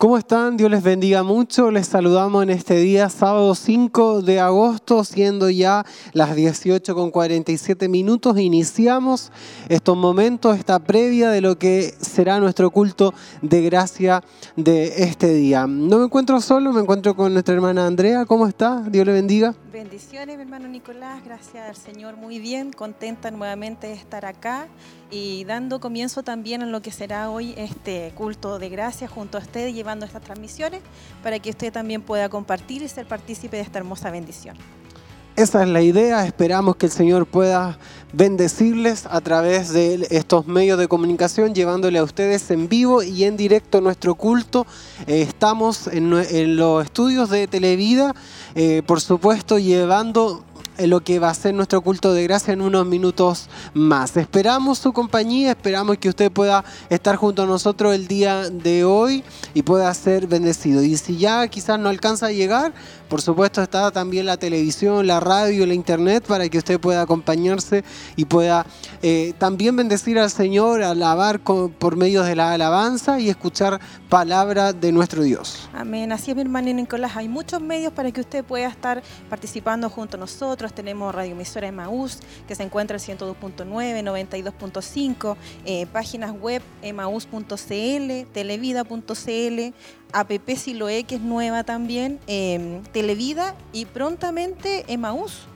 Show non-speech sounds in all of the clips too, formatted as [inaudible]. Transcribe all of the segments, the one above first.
¿Cómo están? Dios les bendiga mucho. Les saludamos en este día, sábado 5 de agosto, siendo ya las 18 con 47 minutos. Iniciamos estos momentos, esta previa de lo que será nuestro culto de gracia de este día. No me encuentro solo, me encuentro con nuestra hermana Andrea. ¿Cómo está? Dios le bendiga. Bendiciones, mi hermano Nicolás. Gracias al Señor. Muy bien, contenta nuevamente de estar acá y dando comienzo también a lo que será hoy este culto de gracia junto a usted, llevando estas transmisiones para que usted también pueda compartir y ser partícipe de esta hermosa bendición. Esa es la idea, esperamos que el Señor pueda bendecirles a través de estos medios de comunicación, llevándole a ustedes en vivo y en directo nuestro culto. Eh, estamos en, los estudios de Televida, eh, por supuesto, llevando lo que va a ser nuestro culto de gracia en unos minutos más. Esperamos su compañía, esperamos que usted pueda estar junto a nosotros el día de hoy y pueda ser bendecido. Y si ya quizás no alcanza a llegar, por supuesto está también la televisión, la radio, la internet para que usted pueda acompañarse y pueda eh, también bendecir al Señor, alabar por medio de la alabanza y escuchar palabra de nuestro Dios. Amén. Así es, mi hermano Nicolás. Hay muchos medios para que usted pueda estar participando junto a nosotros. Tenemos Radio Emisora Emaús, que se encuentra en 102.9, 92.5, eh, páginas web emaús.cl, televida.cl, app Siloe, que es nueva también, em, Televida y prontamente Emaús.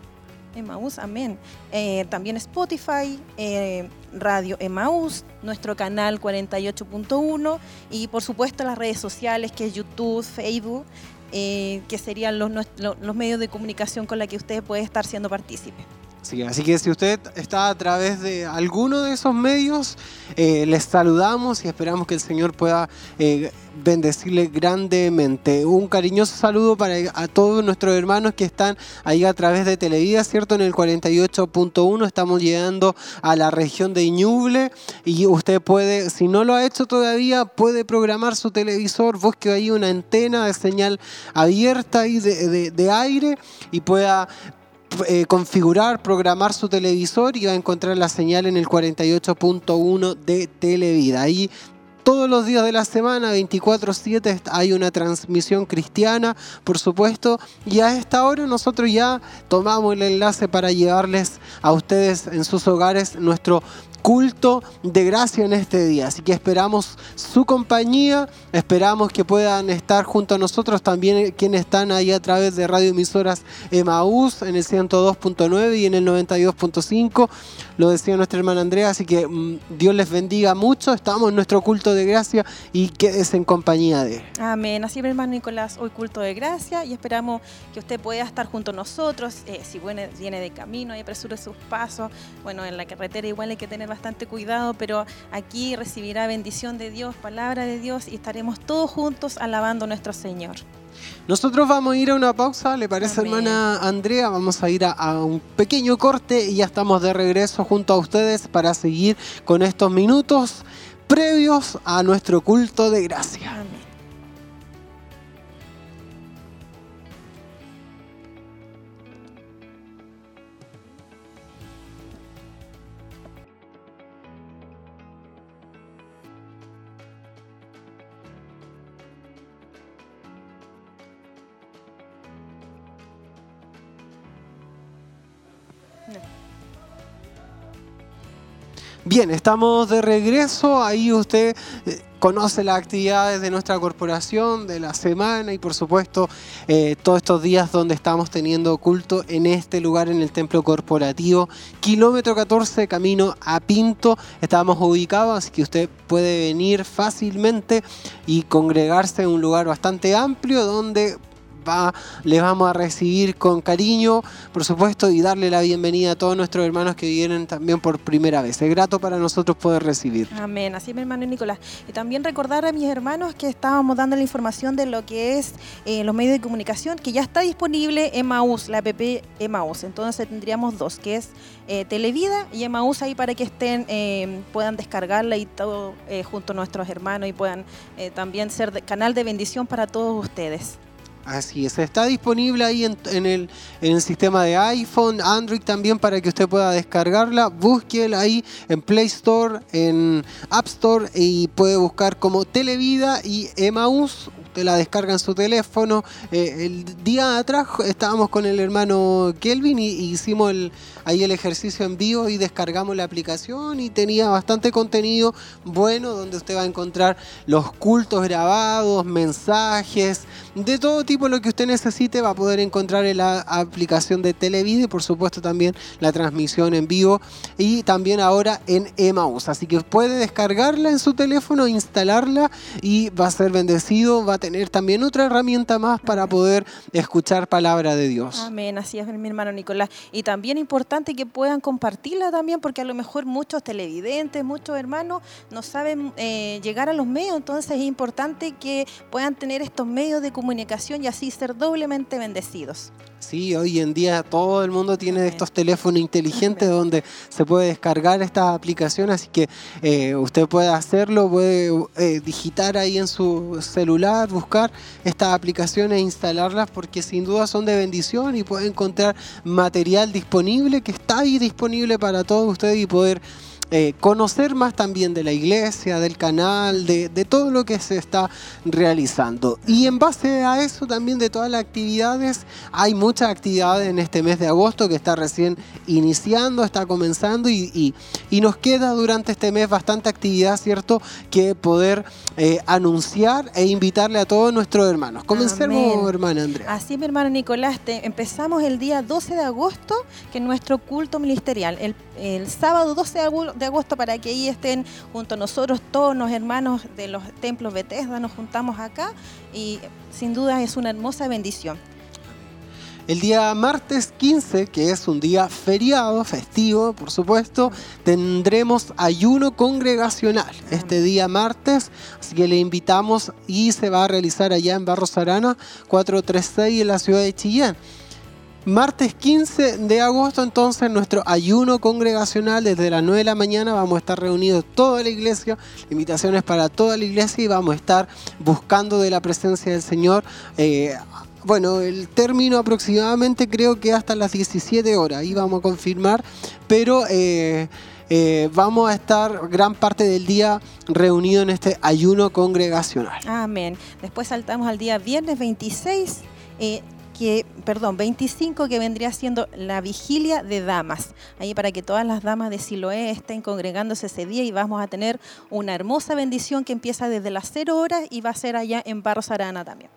Emaús, amén. Eh, también Spotify, eh, Radio Emaús, nuestro canal 48.1 y por supuesto las redes sociales que es YouTube, Facebook, eh, que serían los, los, medios de comunicación con la que usted puede estar siendo partícipe. Sí, así que si usted está a través de alguno de esos medios, les saludamos y esperamos que el Señor pueda bendecirle grandemente. Un cariñoso saludo para a todos nuestros hermanos que están ahí a través de Televida, ¿cierto? En el 48.1 estamos llegando a la región de Ñuble y usted puede, si no lo ha hecho todavía, puede programar su televisor, busque ahí una antena de señal abierta y de, aire y pueda eh, configurar, programar su televisor y va a encontrar la señal en el 48.1 de Televida. Ahí todos los días de la semana, 24/7, hay una transmisión cristiana, por supuesto, y a esta hora nosotros ya tomamos el enlace para llevarles a ustedes en sus hogares nuestro culto de gracia en este día. Así que esperamos su compañía, esperamos que puedan estar junto a nosotros también quienes están ahí a través de radio emisoras Emaús en el 102.9 y en el 92.5. Lo decía nuestra hermana Andrea, así que mm, Dios les bendiga mucho. Estamos en nuestro culto de gracia y quédese en compañía de Amén. Así, hermano Nicolás, hoy culto de gracia y esperamos que usted pueda estar junto a nosotros. Eh, si viene, viene de camino y apresure sus pasos, bueno, en la carretera igual hay que tener bastante cuidado, pero aquí recibirá bendición de Dios, palabra de Dios y estaremos todos juntos alabando a nuestro Señor. Nosotros vamos a ir a una pausa, ¿le parece hermana Andrea? Vamos a ir a, un pequeño corte y ya estamos de regreso junto a ustedes para seguir con estos minutos previos a nuestro culto de gracia. Bien, estamos de regreso. Ahí usted eh, conoce las actividades de nuestra corporación, de la semana y por supuesto eh, todos estos días donde estamos teniendo culto en este lugar, en el templo corporativo, kilómetro 14, camino a Pinto. Estamos ubicados, así que usted puede venir fácilmente y congregarse en un lugar bastante amplio donde va, les vamos a recibir con cariño, por supuesto, y darle la bienvenida a todos nuestros hermanos que vienen también por primera vez. Es grato para nosotros poder recibir. Amén, así mi hermano Nicolás. Y también recordar a mis hermanos que estábamos dando la información de lo que es eh, los medios de comunicación, que ya está disponible en Maús, la app Emaús. Entonces tendríamos dos, que es eh, Televida y Emaús ahí para que estén, eh, puedan descargarla y todo junto a nuestros hermanos y puedan también ser canal de bendición para todos ustedes. Así es, está disponible ahí en, el, en, el, sistema de iPhone, Android también para que usted pueda descargarla. Búsquela ahí en Play Store, en App Store y puede buscar como Televida y Emaús te la descarga en su teléfono. Eh, el día atrás estábamos con el hermano Kelvin y, hicimos el, ahí el ejercicio en vivo y descargamos la aplicación y tenía bastante contenido bueno donde usted va a encontrar los cultos grabados, mensajes, de todo tipo lo que usted necesite va a poder encontrar en la aplicación de Televide y por supuesto también la transmisión en vivo y también ahora en Emaus. Así que puede descargarla en su teléfono, instalarla y va a ser bendecido, va a tener también otra herramienta más para poder escuchar palabra de Dios. Amén, así es mi hermano Nicolás. Y también importante que puedan compartirla también, porque a lo mejor muchos televidentes, muchos hermanos no saben eh, llegar a los medios, entonces es importante que puedan tener estos medios de comunicación y así ser doblemente bendecidos. Sí, hoy en día todo el mundo tiene estos teléfonos inteligentes [laughs] donde se puede descargar esta aplicación, así que eh, usted puede hacerlo, puede eh, digitar ahí en su celular, buscar estas aplicaciones e instalarlas porque sin duda son de bendición y puede encontrar material disponible que está ahí disponible para todos ustedes y poder eh, conocer más también de la iglesia, del canal, de, todo lo que se está realizando. Y en base a eso también de todas las actividades, hay muchas actividades en este mes de agosto que está recién iniciando, está comenzando y, nos queda durante este mes bastante actividad, ¿cierto? Que poder eh, anunciar e invitarle a todos nuestros hermanos. Comencemos, hermana Andrea. Así, mi hermano Nicolás, empezamos el día 12 de agosto, que es nuestro culto ministerial. El, el sábado 12 de agosto de agosto para que ahí estén junto a nosotros todos los hermanos de los templos Bethesda, nos juntamos acá y sin duda es una hermosa bendición. El día martes 15, que es un día feriado, festivo, por supuesto, tendremos ayuno congregacional este día martes, así que le invitamos y se va a realizar allá en Barros Arana 436 en la ciudad de Chillán. Martes 15 de agosto, entonces, nuestro ayuno congregacional desde las 9 de la mañana. Vamos a estar reunidos toda la iglesia, invitaciones para toda la iglesia y vamos a estar buscando de la presencia del Señor. Eh, bueno, el término aproximadamente creo que hasta las 17 horas, ahí vamos a confirmar, pero eh, eh, vamos a estar gran parte del día reunidos en este ayuno congregacional. Amén. Después saltamos al día viernes 26 perdón, 25 que vendría siendo la vigilia de damas. Ahí para que todas las damas de Siloé estén congregándose ese día y vamos a tener una hermosa bendición que empieza desde las 0 horas y va a ser allá en Barros Arana también.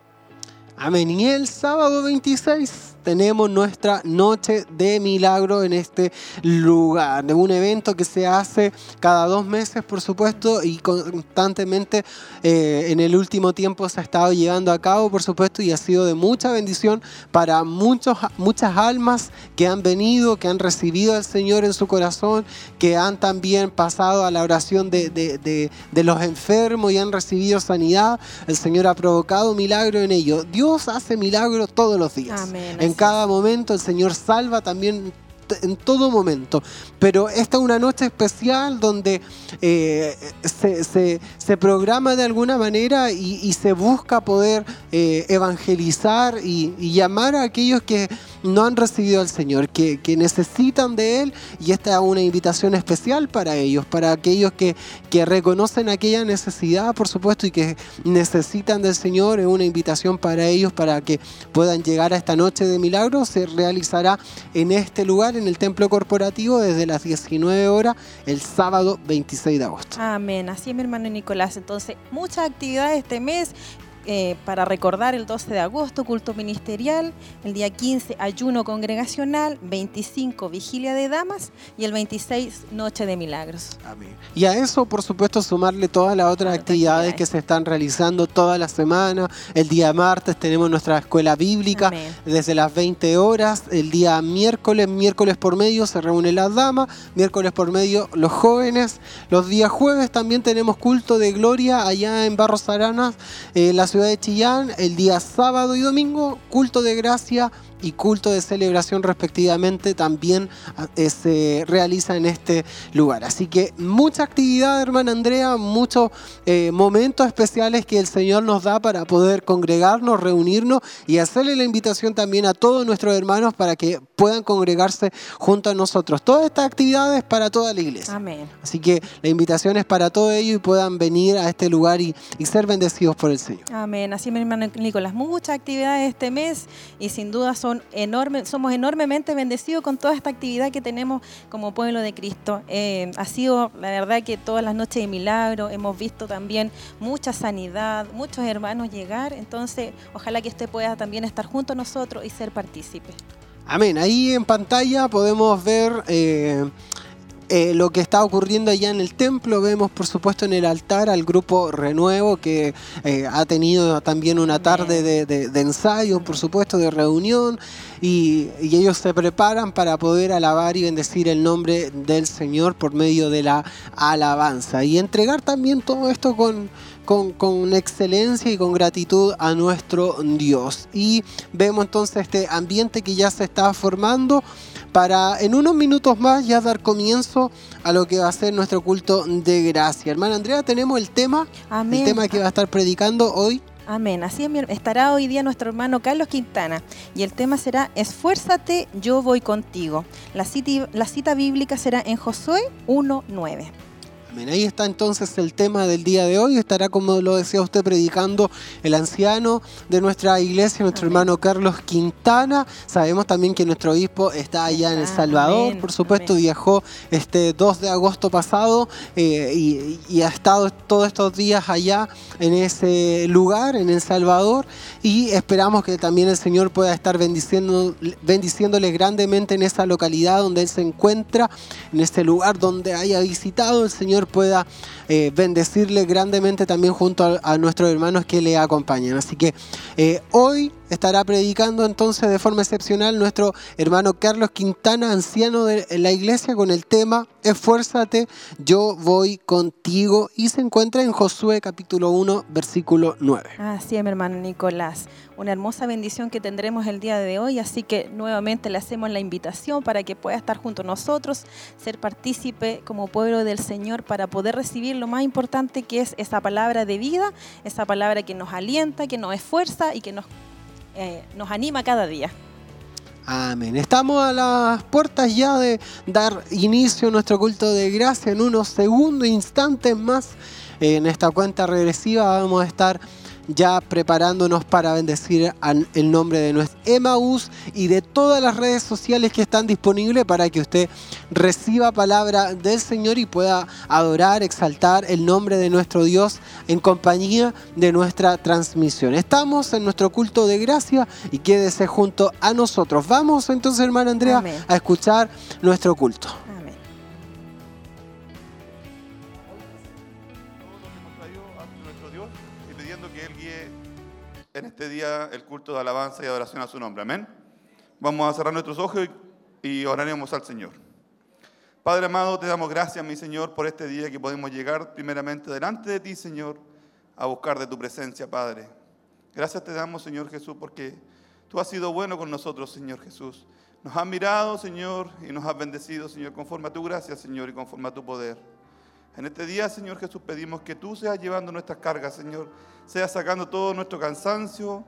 Amén. Y el sábado 26 tenemos nuestra noche de milagro en este lugar, de un evento que se hace cada dos meses, por supuesto, y constantemente eh, en el último tiempo se ha estado llevando a cabo, por supuesto, y ha sido de mucha bendición para muchos, muchas almas que han venido, que han recibido al Señor en su corazón, que han también pasado a la oración de, de los enfermos y han recibido sanidad. El Señor ha provocado milagro en ello. Dios hace milagros todos los días. Amén cada momento, el Señor salva también en todo momento. Pero esta es una noche especial donde eh, se, programa de alguna manera y, se busca poder eh, evangelizar y, llamar a aquellos que no han recibido al Señor, que, necesitan de Él. Y esta es una invitación especial para ellos, para aquellos que, que reconocen aquella necesidad, por supuesto, y que necesitan del Señor. Es una invitación para ellos para que puedan llegar a esta noche de milagros. Se realizará en este lugar en el templo corporativo desde las 19 horas el sábado 26 de agosto. Amén, así es mi hermano Nicolás. Entonces, muchas actividades este mes. Eh, para recordar el 12 de agosto, culto ministerial, el día 15, ayuno congregacional, 25, vigilia de damas y el 26, noche de milagros. Amén. Y a eso, por supuesto, sumarle todas las otras actividades, que se están realizando toda la semana. El día martes tenemos nuestra escuela bíblica desde las 20 horas. El día miércoles, miércoles por medio, se reúnen las damas, miércoles por medio los jóvenes. Los días jueves también tenemos culto de gloria allá en Barros Aranas, eh, la ciudad de Chillán, el día sábado y domingo, culto de gracia y culto de celebración respectivamente también eh, se realiza en este lugar. Así que mucha actividad, hermana Andrea, muchos eh, momentos especiales que el Señor nos da para poder congregarnos, reunirnos y hacerle la invitación también a todos nuestros hermanos para que puedan congregarse junto a nosotros. Todas estas actividades para toda la iglesia. Amén. Así que la invitación es para todo ello y puedan venir a este lugar y, y ser bendecidos por el Señor. Amén. Así mi hermano Nicolás, muchas actividades este mes y sin duda son enormes, somos enormemente bendecidos con toda esta actividad que tenemos como pueblo de Cristo. Eh, ha sido la verdad que todas las noches de milagro, hemos visto también mucha sanidad, muchos hermanos llegar, entonces ojalá que usted pueda también estar junto a nosotros y ser partícipe. Amén. Ahí en pantalla podemos ver eh, eh, lo que está ocurriendo allá en el templo. Vemos, por supuesto, en el altar al grupo Renuevo que eh, ha tenido también una tarde de, ensayo, por supuesto, de reunión. Y, y ellos se preparan para poder alabar y bendecir el nombre del Señor por medio de la alabanza. Y entregar también todo esto con, con, con excelencia y con gratitud a nuestro Dios. Y vemos entonces este ambiente que ya se está formando para en unos minutos más ya dar comienzo a lo que va a ser nuestro culto de gracia. Hermana Andrea, tenemos el tema, Amén. el tema que va a estar predicando hoy. Amén. Así es, estará hoy día nuestro hermano Carlos Quintana y el tema será Esfuérzate, yo voy contigo. La cita, la cita bíblica será en Josué 1.9. Amén. Ahí está entonces el tema del día de hoy. Estará, como lo decía usted, predicando el anciano de nuestra iglesia, nuestro Amén. hermano Carlos Quintana. Sabemos también que nuestro obispo está allá en El Salvador. amén, Por supuesto, amén. viajó este 2 de agosto pasado eh, y, y ha estado todos estos días allá en ese lugar, en El Salvador. Y esperamos que también el Señor pueda estar bendiciendo, bendiciéndole grandemente en esa localidad donde Él se encuentra, en este lugar donde haya visitado. El Señor pueda eh, bendecirle grandemente también junto a, nuestros hermanos que le acompañan. Así que eh, hoy estará predicando entonces de forma excepcional nuestro hermano Carlos Quintana, anciano de la iglesia, con el tema Esfuérzate, yo voy contigo. Y se encuentra en Josué capítulo 1, versículo 9. Así es, mi hermano Nicolás. Una hermosa bendición que tendremos el día de hoy, así que nuevamente le hacemos la invitación para que pueda estar junto a nosotros, ser partícipe como pueblo del Señor para poder recibir lo más importante que es esa palabra de vida, esa palabra que nos alienta, que nos esfuerza y que nos, eh, nos anima cada día. Amén. Estamos a las puertas ya de dar inicio a nuestro culto de gracia en unos segundos, instantes más. En esta cuenta regresiva vamos a estar ya preparándonos para bendecir el nombre de nuestro Emaús y de todas las redes sociales que están disponibles para que usted reciba palabra del Señor y pueda adorar, exaltar el nombre de nuestro Dios en compañía de nuestra transmisión. Estamos en nuestro culto de gracia y quédese junto a nosotros. Vamos entonces, hermana Andrea, Amén. a escuchar nuestro culto. En este día el culto de alabanza y adoración a su nombre. Amén. Vamos a cerrar nuestros ojos y, oraremos al Señor. Padre amado, te damos gracias, mi Señor, por este día que podemos llegar primeramente delante de ti, Señor, a buscar de tu presencia, Padre. Gracias te damos, Señor Jesús, porque tú has sido bueno con nosotros, Señor Jesús. Nos has mirado, Señor, y nos has bendecido, Señor, conforme a tu gracia, Señor, y conforme a tu poder. En este día, Señor Jesús, pedimos que tú seas llevando nuestras cargas, Señor. Seas sacando todo nuestro cansancio,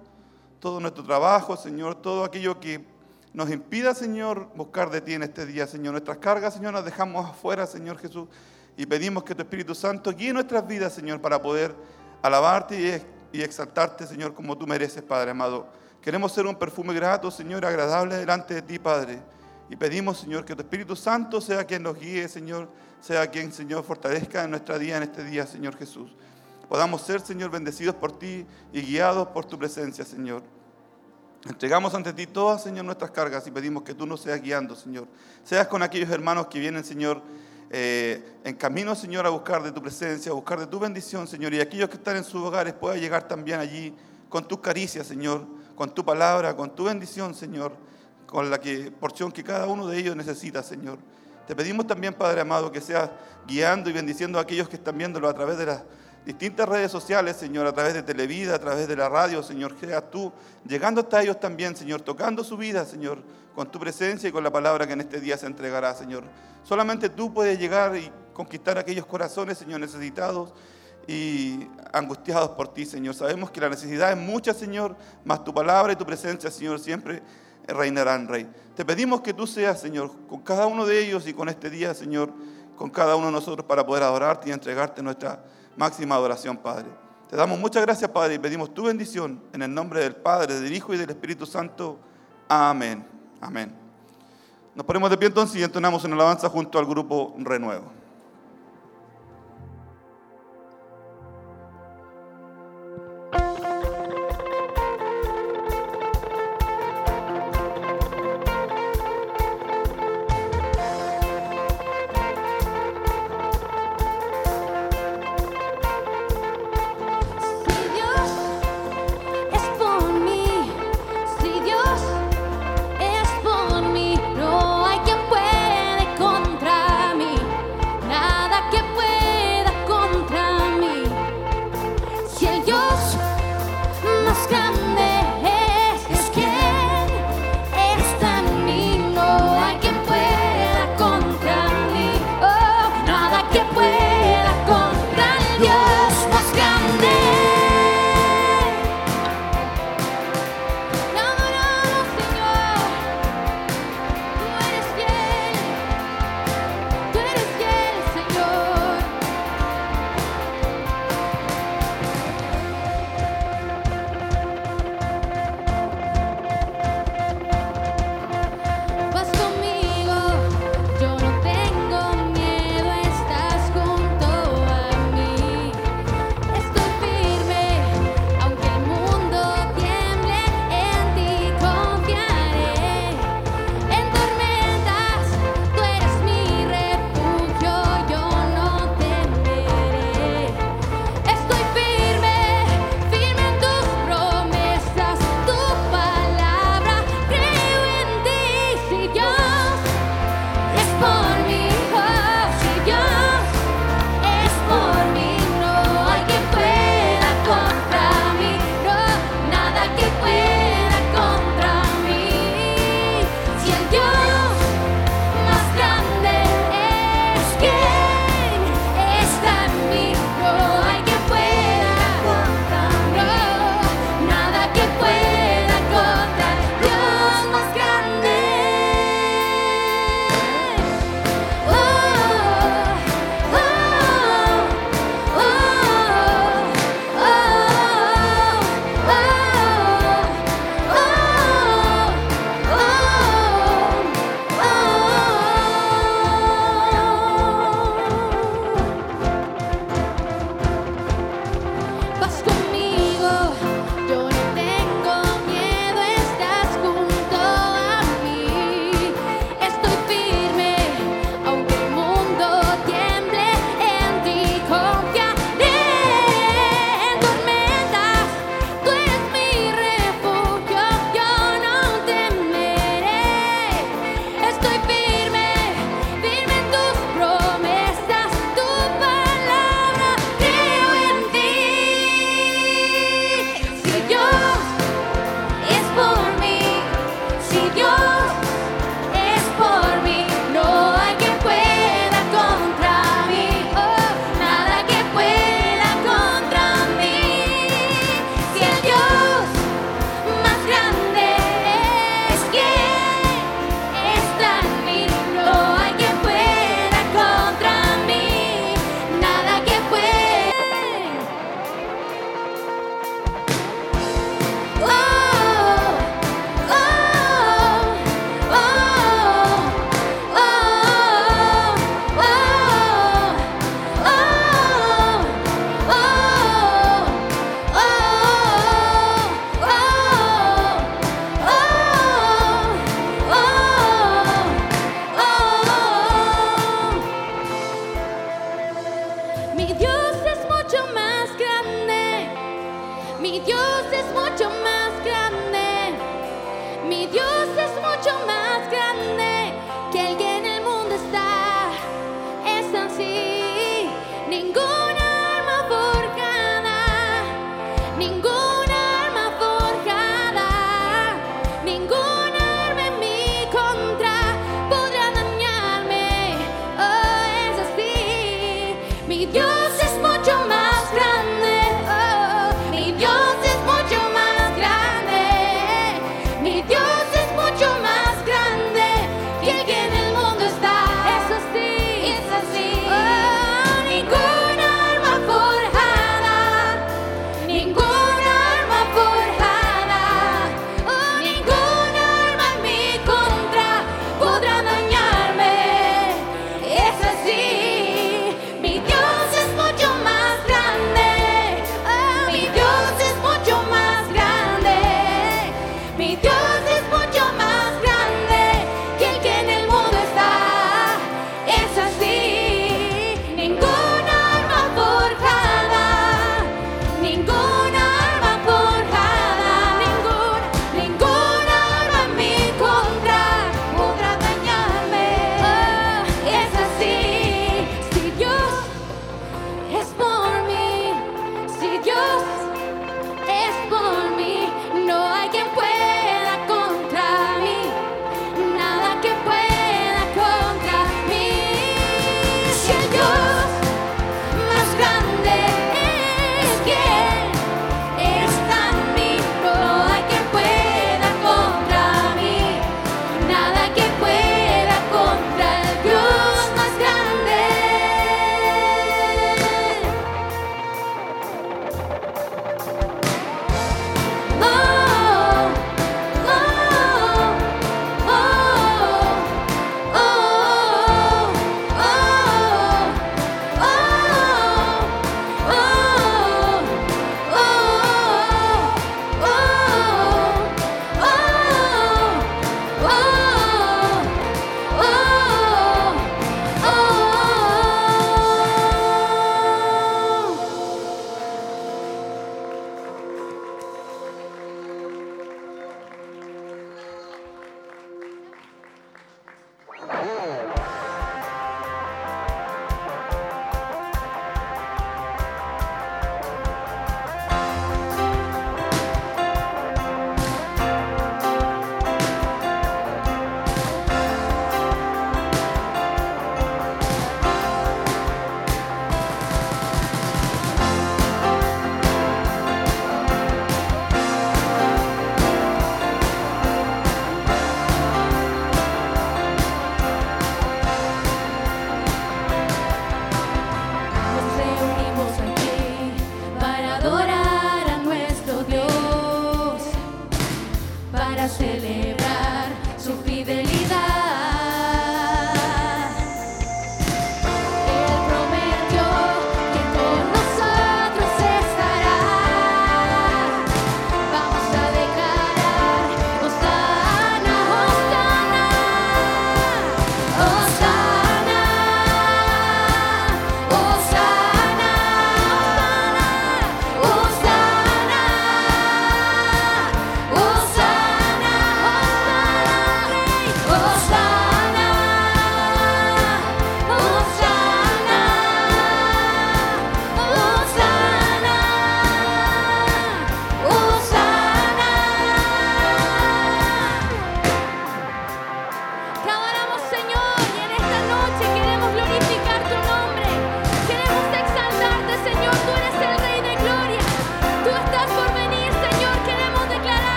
todo nuestro trabajo, Señor, todo aquello que nos impida, Señor, buscar de ti en este día, Señor. Nuestras cargas, Señor, las dejamos afuera, Señor Jesús. Y pedimos que tu Espíritu Santo guíe nuestras vidas, Señor, para poder alabarte y, ex- y exaltarte, Señor, como tú mereces, Padre amado. Queremos ser un perfume grato, Señor, agradable delante de ti, Padre. Y pedimos, Señor, que tu Espíritu Santo sea quien nos guíe, Señor, sea quien, Señor, fortalezca en nuestra vida en este día, Señor Jesús. Podamos ser, Señor, bendecidos por ti y guiados por tu presencia, Señor. Entregamos ante ti todas, Señor, nuestras cargas y pedimos que tú nos seas guiando, Señor. Seas con aquellos hermanos que vienen, Señor, eh, en camino, Señor, a buscar de tu presencia, a buscar de tu bendición, Señor. Y aquellos que están en sus hogares puedan llegar también allí con tus caricias, Señor, con tu palabra, con tu bendición, Señor, con la que, porción que cada uno de ellos necesita, Señor. Te pedimos también, Padre amado, que seas guiando y bendiciendo a aquellos que están viéndolo a través de, la- distintas redes sociales, Señor, a través de Televida, a través de la radio, Señor, seas tú llegando hasta ellos también, Señor, tocando su vida, Señor, con tu presencia y con la palabra que en este día se entregará, Señor. Solamente tú puedes llegar y conquistar aquellos corazones, Señor, necesitados y angustiados por ti, Señor. Sabemos que la necesidad es mucha, Señor, mas tu palabra y tu presencia, Señor, siempre reinarán, Rey. Te pedimos que tú seas, Señor, con cada uno de ellos y con este día, Señor, con cada uno de nosotros para poder adorarte y entregarte nuestra máxima adoración, Padre. Te damos muchas gracias, Padre, y pedimos tu bendición en el nombre del Padre, del Hijo y del Espíritu Santo. Amén. Amén. Nos ponemos de pie entonces y entonamos en alabanza junto al grupo Renuevo.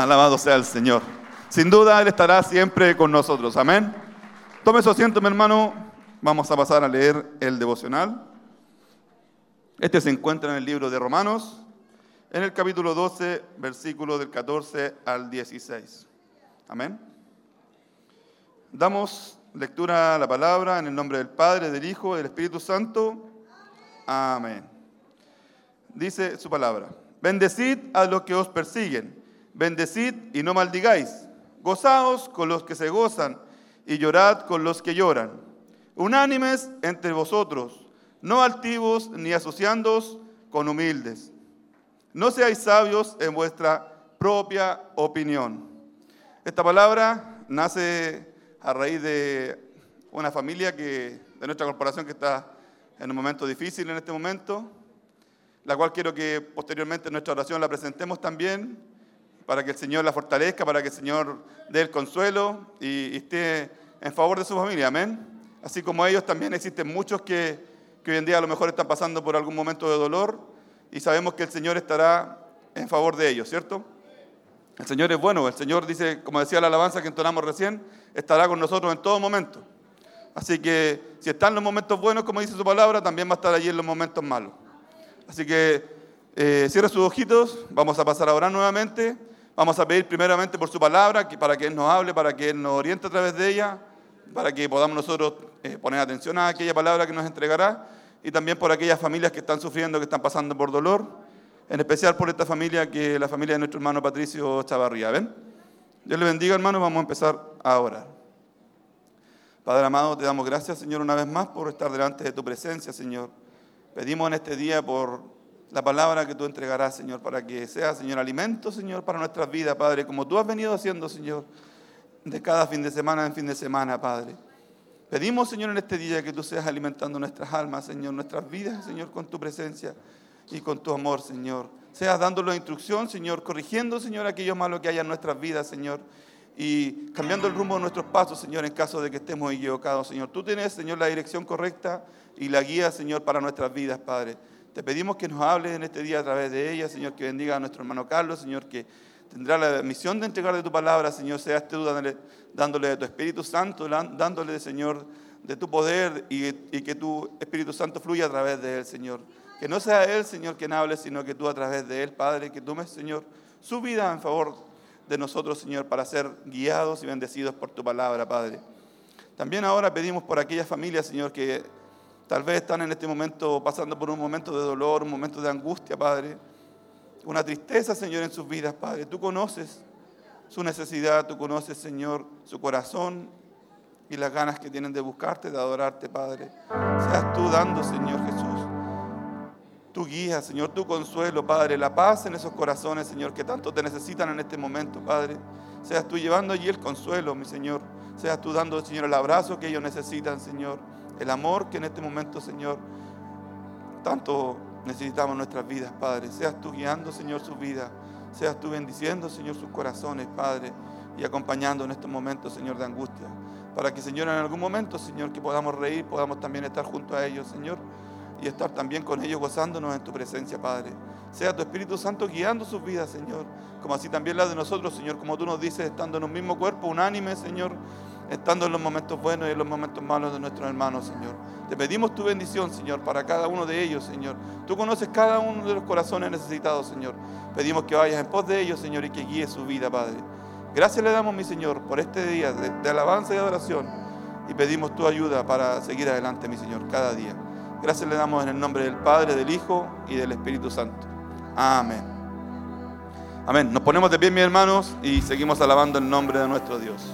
Alabado sea el Señor. Sin duda, Él estará siempre con nosotros. Amén. Tome su asiento, mi hermano. Vamos a pasar a leer el devocional. Este se encuentra en el libro de Romanos, en el capítulo 12, versículo del 14 al 16. Amén. Damos lectura a la palabra en el nombre del Padre, del Hijo, del Espíritu Santo. Amén. Dice su palabra. Bendecid a los que os persiguen bendecid y no maldigáis, gozaos con los que se gozan y llorad con los que lloran. Unánimes entre vosotros, no altivos ni asociándoos con humildes. No seáis sabios en vuestra propia opinión. Esta palabra nace a raíz de una familia que, de nuestra corporación que está en un momento difícil en este momento, la cual quiero que posteriormente en nuestra oración la presentemos también para que el Señor la fortalezca, para que el Señor dé el consuelo y, esté en favor de su familia, amén. Así como ellos también existen muchos que, que hoy en día a lo mejor están pasando por algún momento de dolor y sabemos que el Señor estará en favor de ellos, ¿cierto? El Señor es bueno, el Señor dice, como decía la alabanza que entonamos recién, estará con nosotros en todo momento. Así que si está en los momentos buenos, como dice su palabra, también va a estar allí en los momentos malos. Así que eh, cierre sus ojitos, vamos a pasar a orar nuevamente. Vamos a pedir primeramente por su palabra, para que Él nos hable, para que Él nos oriente a través de ella, para que podamos nosotros eh, poner atención a aquella palabra que nos entregará y también por aquellas familias que están sufriendo, que están pasando por dolor, en especial por esta familia, que es la familia de nuestro hermano Patricio Chavarría. ¿Ven? Dios le bendiga, hermano, vamos a empezar a orar. Padre amado, te damos gracias, Señor, una vez más por estar delante de tu presencia, Señor. Pedimos en este día por la palabra que tú entregarás, Señor, para que sea, Señor, alimento, Señor, para nuestras vidas, Padre, como tú has venido haciendo, Señor, de cada fin de semana en fin de semana, Padre. Pedimos, Señor, en este día que tú seas alimentando nuestras almas, Señor, nuestras vidas, Señor, con tu presencia y con tu amor, Señor. Seas dándonos instrucción, Señor, corrigiendo, Señor, aquello malo que haya en nuestras vidas, Señor. Y cambiando el rumbo de nuestros pasos, Señor, en caso de que estemos equivocados, Señor. Tú tienes, Señor, la dirección correcta y la guía, Señor, para nuestras vidas, Padre. Te pedimos que nos hables en este día a través de ella, Señor, que bendiga a nuestro hermano Carlos, Señor, que tendrá la misión de entregar de tu palabra, Señor, seas tú dándole, dándole de tu Espíritu Santo, dándole, Señor, de tu poder y, y que tu Espíritu Santo fluya a través de él, Señor. Que no sea él, Señor, quien hable, sino que tú a través de él, Padre, que tomes, Señor, su vida en favor de nosotros, Señor, para ser guiados y bendecidos por tu palabra, Padre. También ahora pedimos por aquellas familias, Señor, que tal vez están en este momento pasando por un momento de dolor, un momento de angustia, Padre. Una tristeza, Señor, en sus vidas, Padre. Tú conoces su necesidad, tú conoces, Señor, su corazón y las ganas que tienen de buscarte, de adorarte, Padre. Seas tú dando, Señor Jesús, tu guía, Señor, tu consuelo, Padre, la paz en esos corazones, Señor, que tanto te necesitan en este momento, Padre. Seas tú llevando allí el consuelo, mi Señor. Seas tú dando, Señor, el abrazo que ellos necesitan, Señor. El amor que en este momento, Señor, tanto necesitamos en nuestras vidas, Padre. Seas tú guiando, Señor, sus vidas. Seas tú bendiciendo, Señor, sus corazones, Padre. Y acompañando en estos momentos, Señor, de angustia. Para que, Señor, en algún momento, Señor, que podamos reír, podamos también estar junto a ellos, Señor. Y estar también con ellos gozándonos en tu presencia, Padre. Sea tu Espíritu Santo guiando sus vidas, Señor. Como así también la de nosotros, Señor. Como tú nos dices, estando en un mismo cuerpo, unánime, Señor. Estando en los momentos buenos y en los momentos malos de nuestros hermanos, Señor. Te pedimos tu bendición, Señor, para cada uno de ellos, Señor. Tú conoces cada uno de los corazones necesitados, Señor. Pedimos que vayas en pos de ellos, Señor, y que guíe su vida, Padre. Gracias le damos, mi Señor, por este día de, alabanza y adoración. Y pedimos tu ayuda para seguir adelante, mi Señor, cada día. Gracias le damos en el nombre del Padre, del Hijo y del Espíritu Santo. Amén. Amén. Nos ponemos de pie, mis hermanos, y seguimos alabando el nombre de nuestro Dios.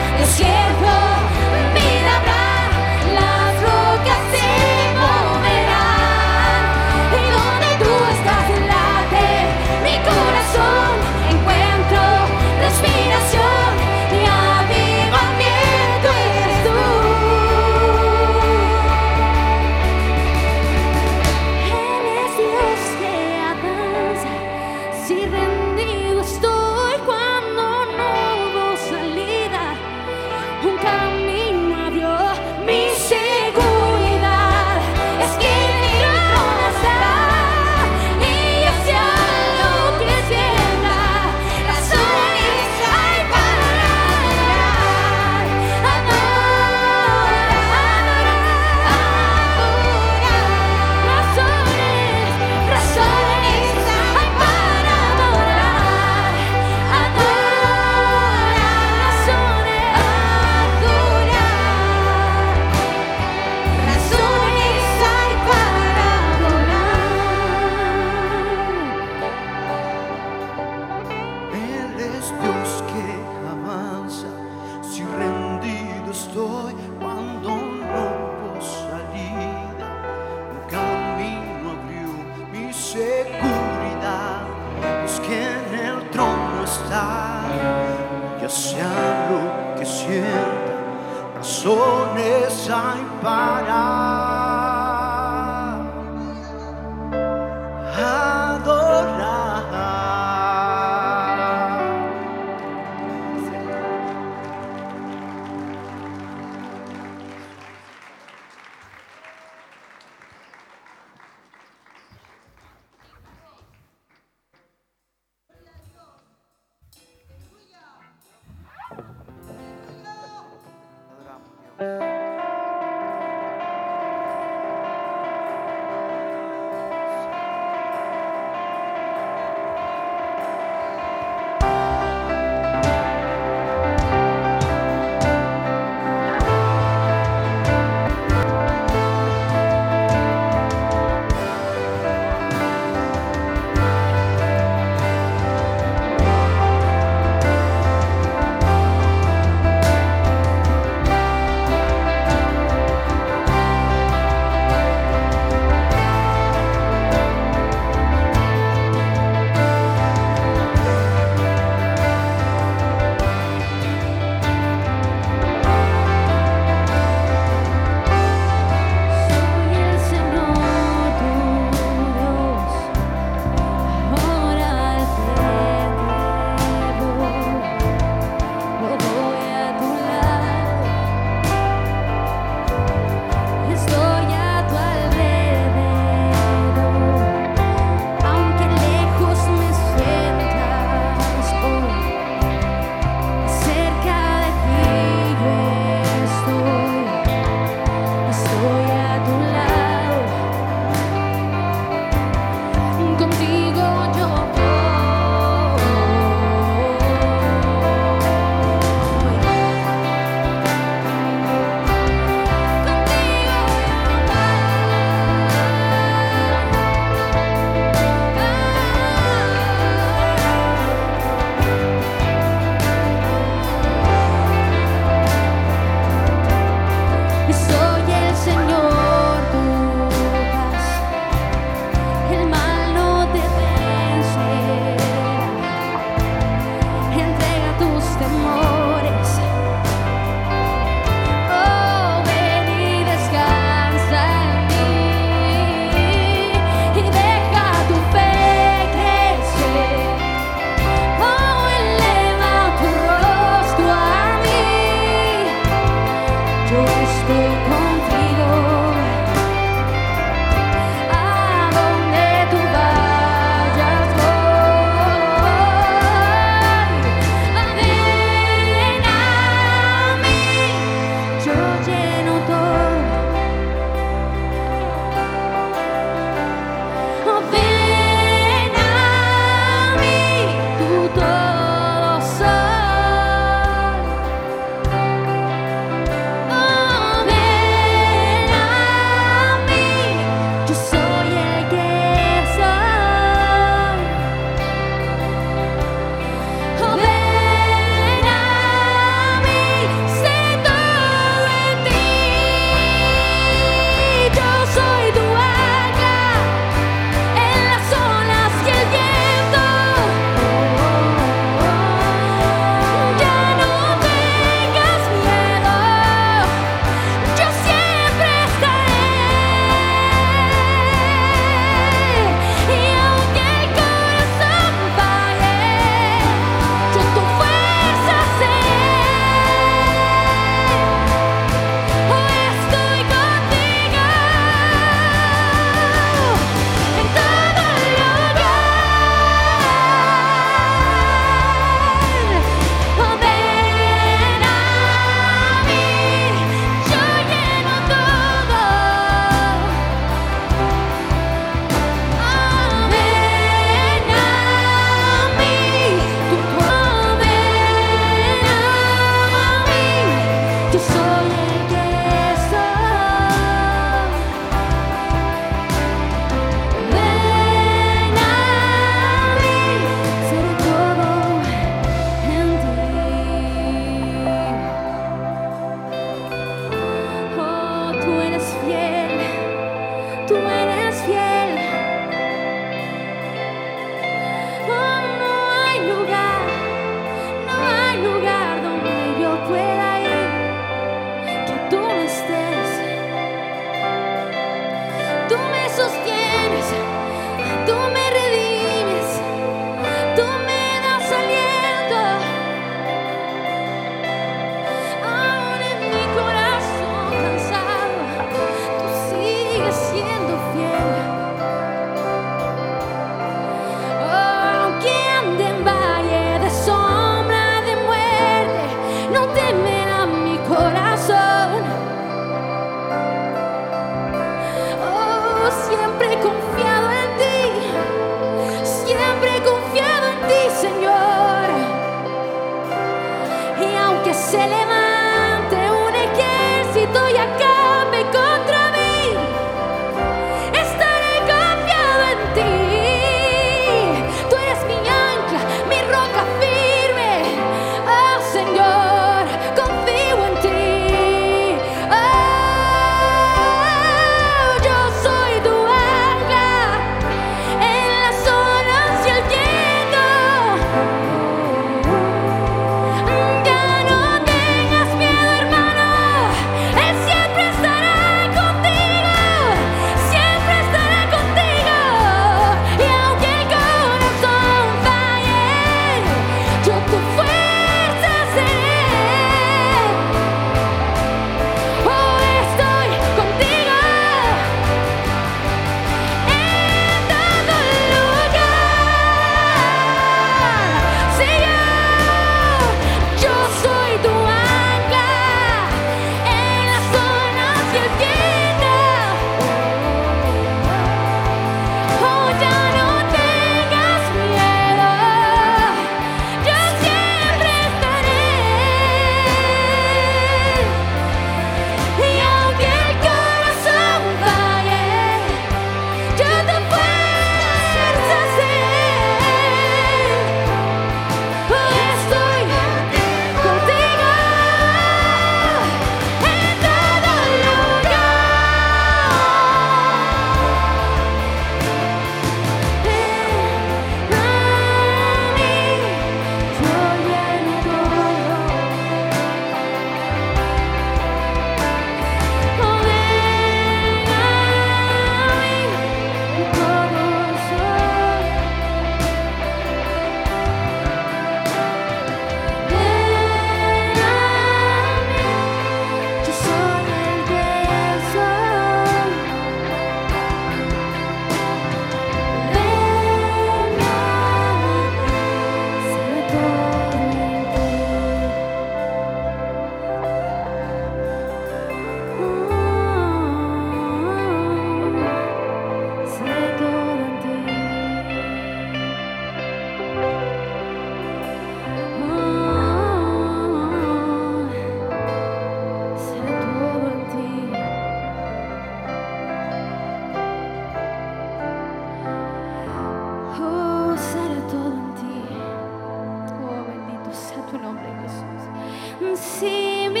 sim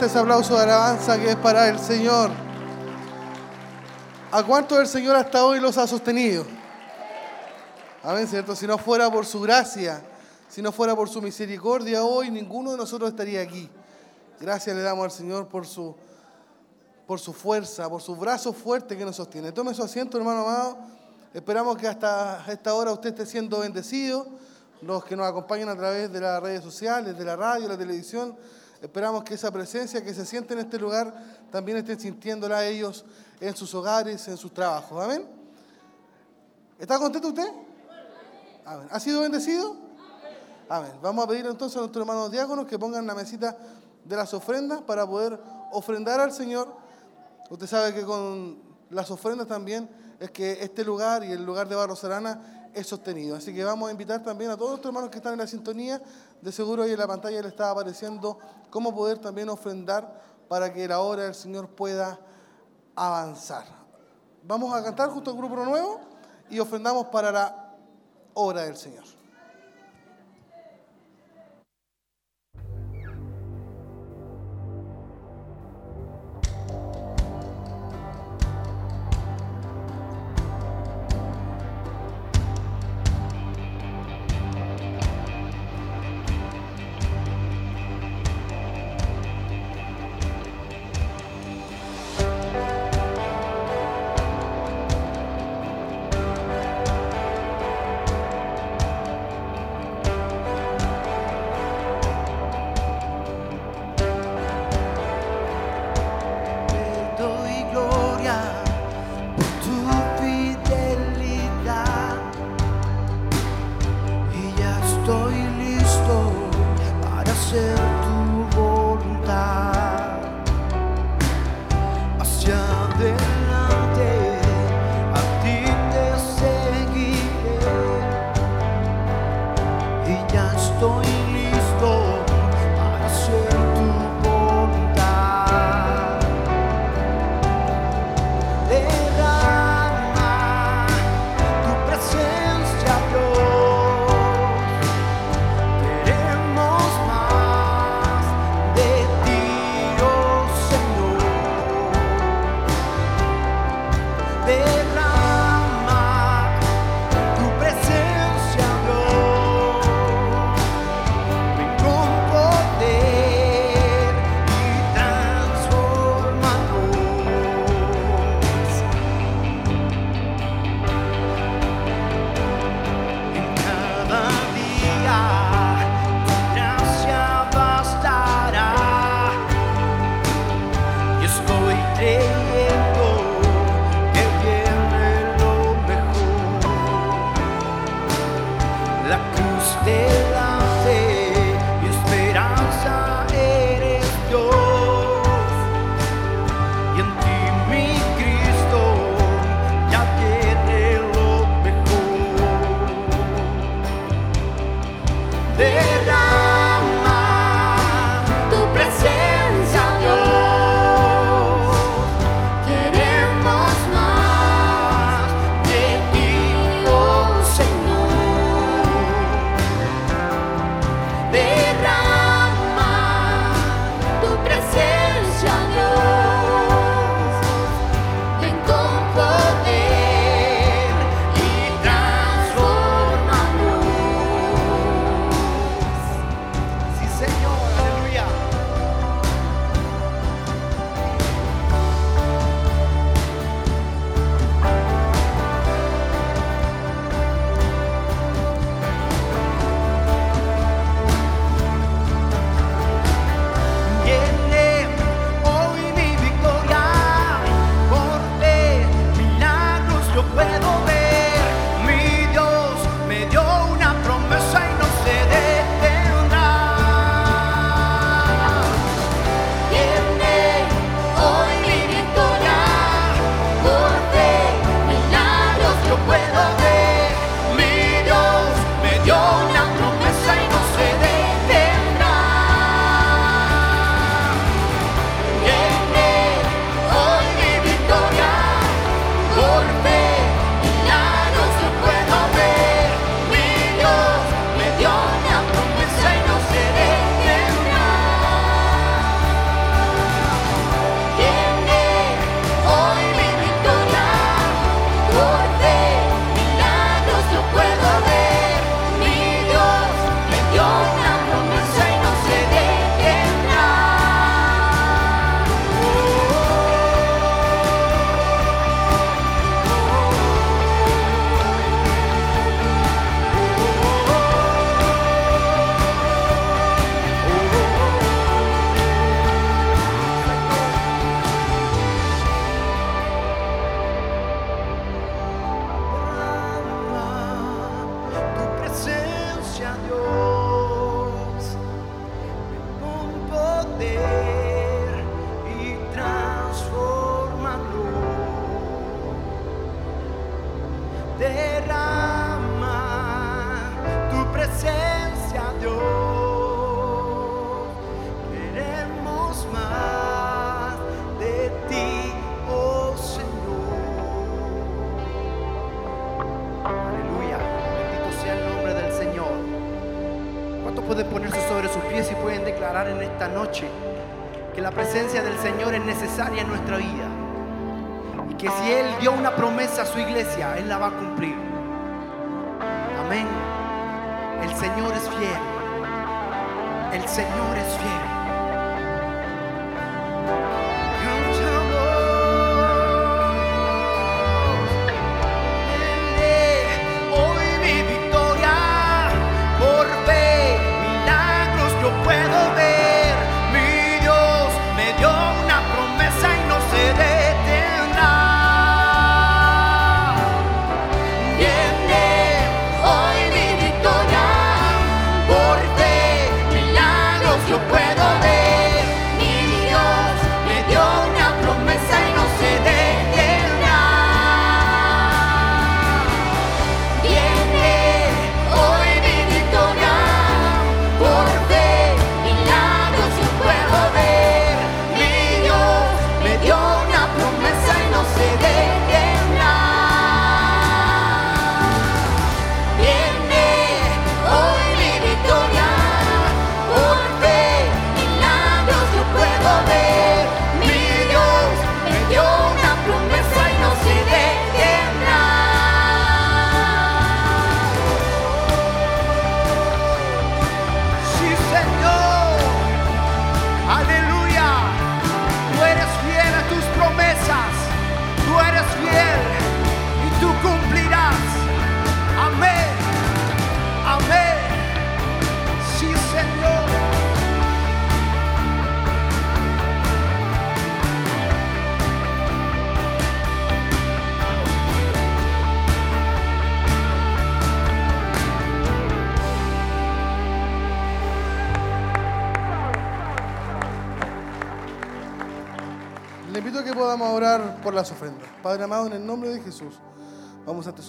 sostendrá. Fuertes aplausos de alabanza que es para el Señor. ¿A cuánto el Señor hasta hoy los ha sostenido? Amén, ¿cierto? Si no fuera por su gracia, si no fuera por su misericordia, hoy ninguno de nosotros estaría aquí. Gracias le damos al Señor por su, por su fuerza, por su brazo fuerte que nos sostiene. Tome su asiento, hermano amado. Esperamos que hasta esta hora usted esté siendo bendecido. Los que nos acompañan a través de las redes sociales, de la radio, la televisión, Esperamos que esa presencia que se siente en este lugar también estén sintiéndola ellos en sus hogares, en sus trabajos. Amén. ¿Está contento usted? Amén. ¿Ha sido bendecido? Amén. Vamos a pedir entonces a nuestros hermanos diáconos que pongan la mesita de las ofrendas para poder ofrendar al Señor. Usted sabe que con las ofrendas también es que este lugar y el lugar de Barro Sarana es sostenido. Así que vamos a invitar también a todos nuestros hermanos que están en la sintonía de seguro ahí en la pantalla le está apareciendo cómo poder también ofrendar para que la obra del Señor pueda avanzar. Vamos a cantar justo el grupo nuevo y ofrendamos para la obra del Señor.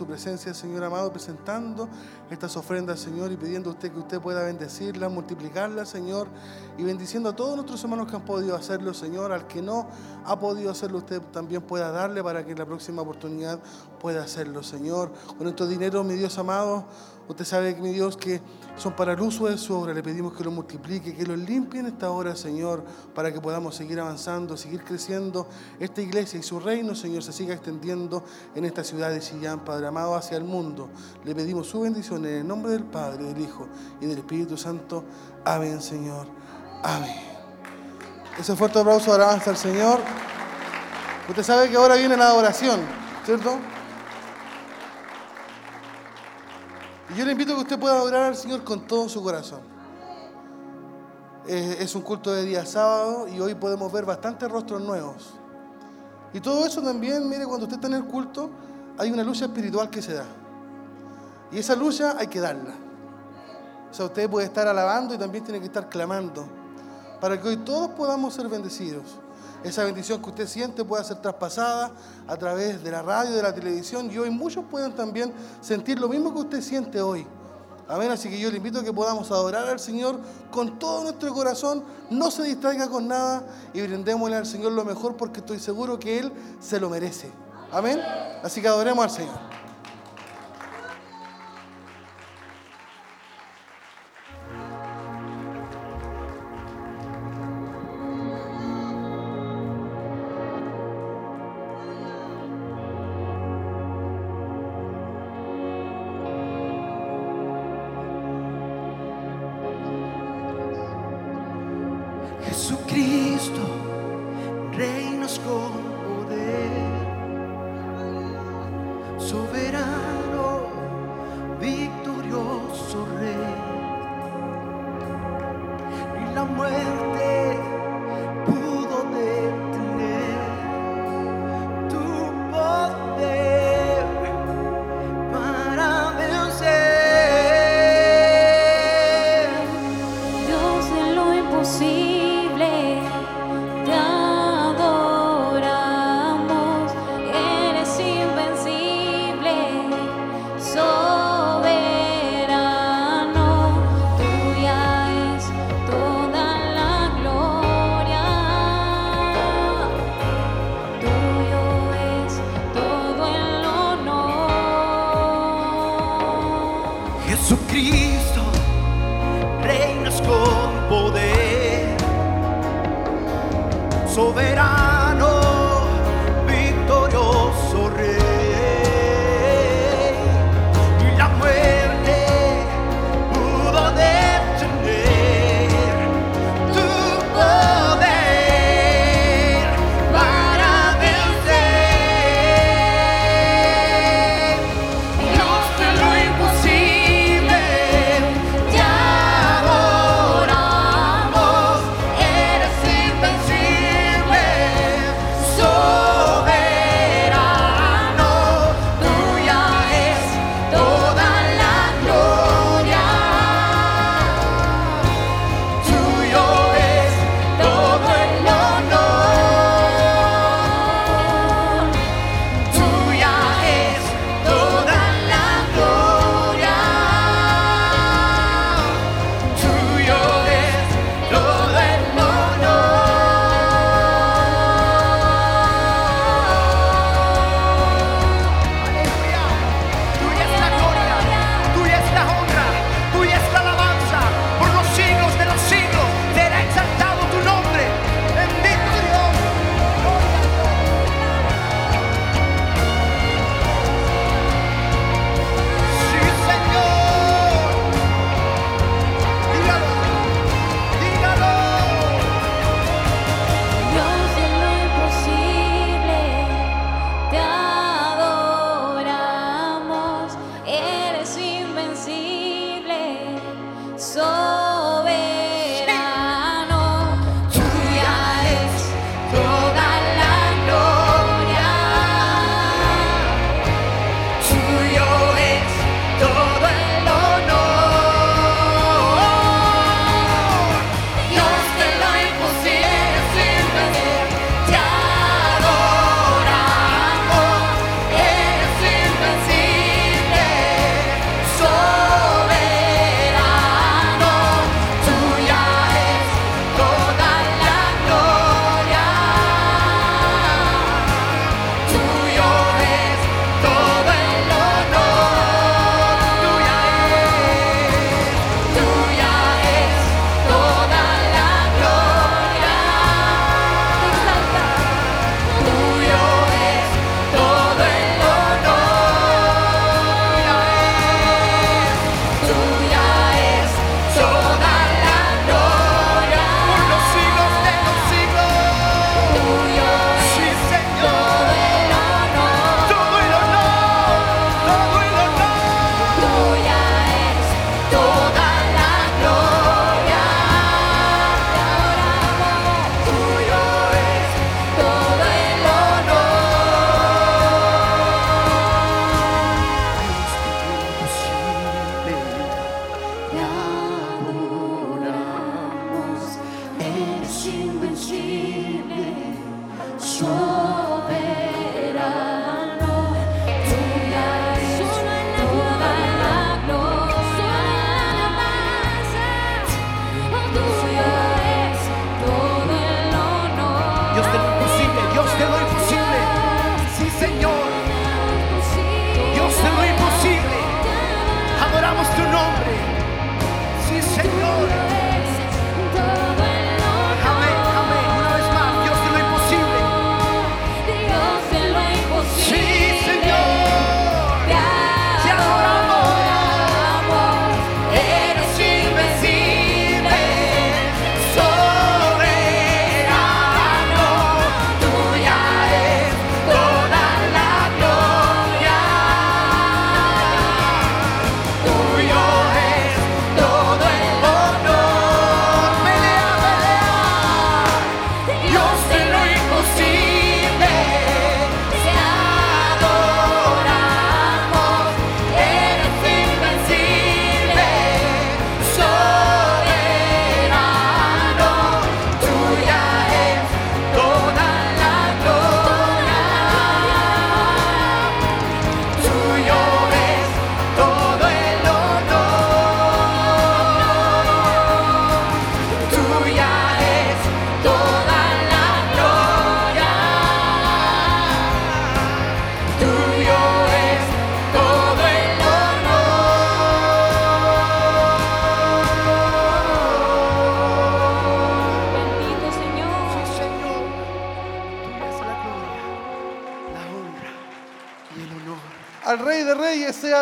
Su presencia, Señor amado, presentando estas ofrendas, Señor, y pidiendo a usted que usted pueda bendecirlas, multiplicarlas, Señor, y bendiciendo a todos nuestros hermanos que han podido hacerlo, Señor, al que no ha podido hacerlo, usted también pueda darle para que en la próxima oportunidad pueda hacerlo, Señor. Con estos dineros, mi Dios amado, usted sabe, mi Dios, que son para el uso de su obra. Le pedimos que lo multiplique, que lo limpie en esta hora, Señor, para que podamos seguir avanzando, seguir creciendo esta iglesia y su reino, Señor, se siga extendiendo en esta ciudad de Sillán, Padre amado, hacia el mundo. Le pedimos su bendición en el nombre del Padre, del Hijo y del Espíritu Santo. Amén, Señor. Amén. Ese fuerte aplauso de alabanza al Señor. Usted sabe que ahora viene la adoración, ¿cierto? Y yo le invito a que usted pueda adorar al Señor con todo su corazón. Eh, es un culto de día sábado y hoy podemos ver bastantes rostros nuevos. Y todo eso también, mire, cuando usted está en el culto, hay una lucha espiritual que se da. Y esa lucha hay que darla. O sea, usted puede estar alabando y también tiene que estar clamando para que hoy todos podamos ser bendecidos. Esa bendición que usted siente pueda ser traspasada a través de la radio, de la televisión y hoy muchos pueden también sentir lo mismo que usted siente hoy. Amén, así que yo le invito a que podamos adorar al Señor con todo nuestro corazón, no se distraiga con nada y brindémosle al Señor lo mejor porque estoy seguro que Él se lo merece. Amén, así que adoremos al Señor.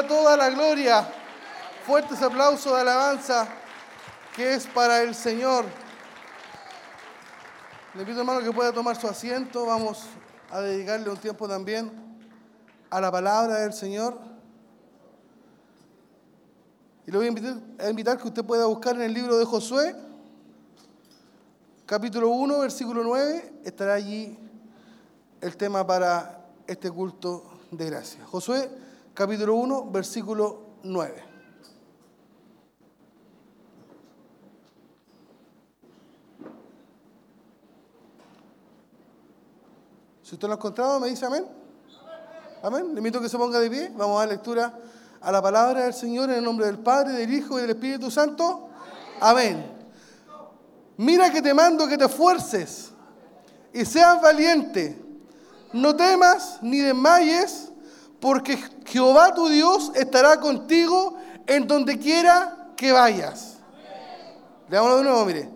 Toda la gloria. Fuertes aplausos de alabanza que es para el Señor. Le pido hermano que pueda tomar su asiento. Vamos a dedicarle un tiempo también a la palabra del Señor. Y le voy a invitar, a invitar que usted pueda buscar en el libro de Josué, capítulo 1, versículo 9. Estará allí el tema para este culto de gracia. Josué, capítulo 1, versículo 9. Si usted lo ha encontrado, me dice amén. Amén. Le invito a que se ponga de pie. Vamos a dar lectura a la palabra del Señor en el nombre del Padre, del Hijo y del Espíritu Santo. Amén. Mira que te mando que te esfuerces y seas valiente. No temas ni desmayes, porque Jehová tu Dios estará contigo en donde quiera que vayas. Leámoslo de nuevo, mire.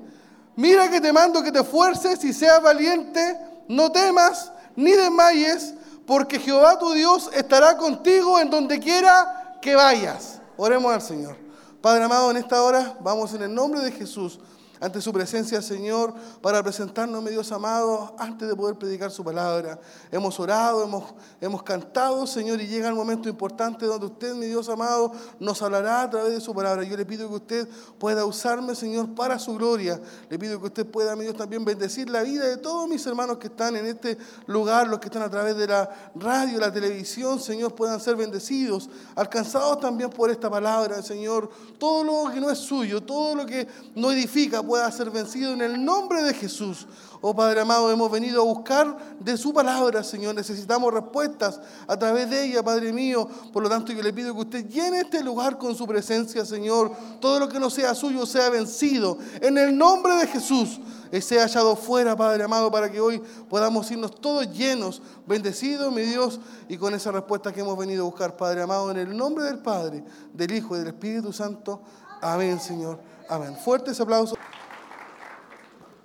Mira que te mando que te esfuerces y seas valiente. No temas ni desmayes, porque Jehová tu Dios estará contigo en donde quiera que vayas. Oremos al Señor. Padre amado, en esta hora vamos en el nombre de Jesús ante su presencia, Señor, para presentarnos, mi Dios amado, antes de poder predicar su palabra. Hemos orado, hemos, hemos cantado, Señor, y llega el momento importante donde usted, mi Dios amado, nos hablará a través de su palabra. Yo le pido que usted pueda usarme, Señor, para su gloria. Le pido que usted pueda, mi Dios, también bendecir la vida de todos mis hermanos que están en este lugar, los que están a través de la radio, la televisión, Señor, puedan ser bendecidos, alcanzados también por esta palabra, Señor. Todo lo que no es suyo, todo lo que no edifica, pueda ser vencido en el nombre de Jesús. Oh Padre amado, hemos venido a buscar de su palabra, Señor. Necesitamos respuestas a través de ella, Padre mío. Por lo tanto, yo le pido que usted llene este lugar con su presencia, Señor. Todo lo que no sea suyo sea vencido. En el nombre de Jesús, y sea hallado fuera, Padre amado, para que hoy podamos irnos todos llenos, bendecidos, mi Dios, y con esa respuesta que hemos venido a buscar, Padre amado, en el nombre del Padre, del Hijo y del Espíritu Santo. Amén, Señor. Amén. Fuertes aplausos.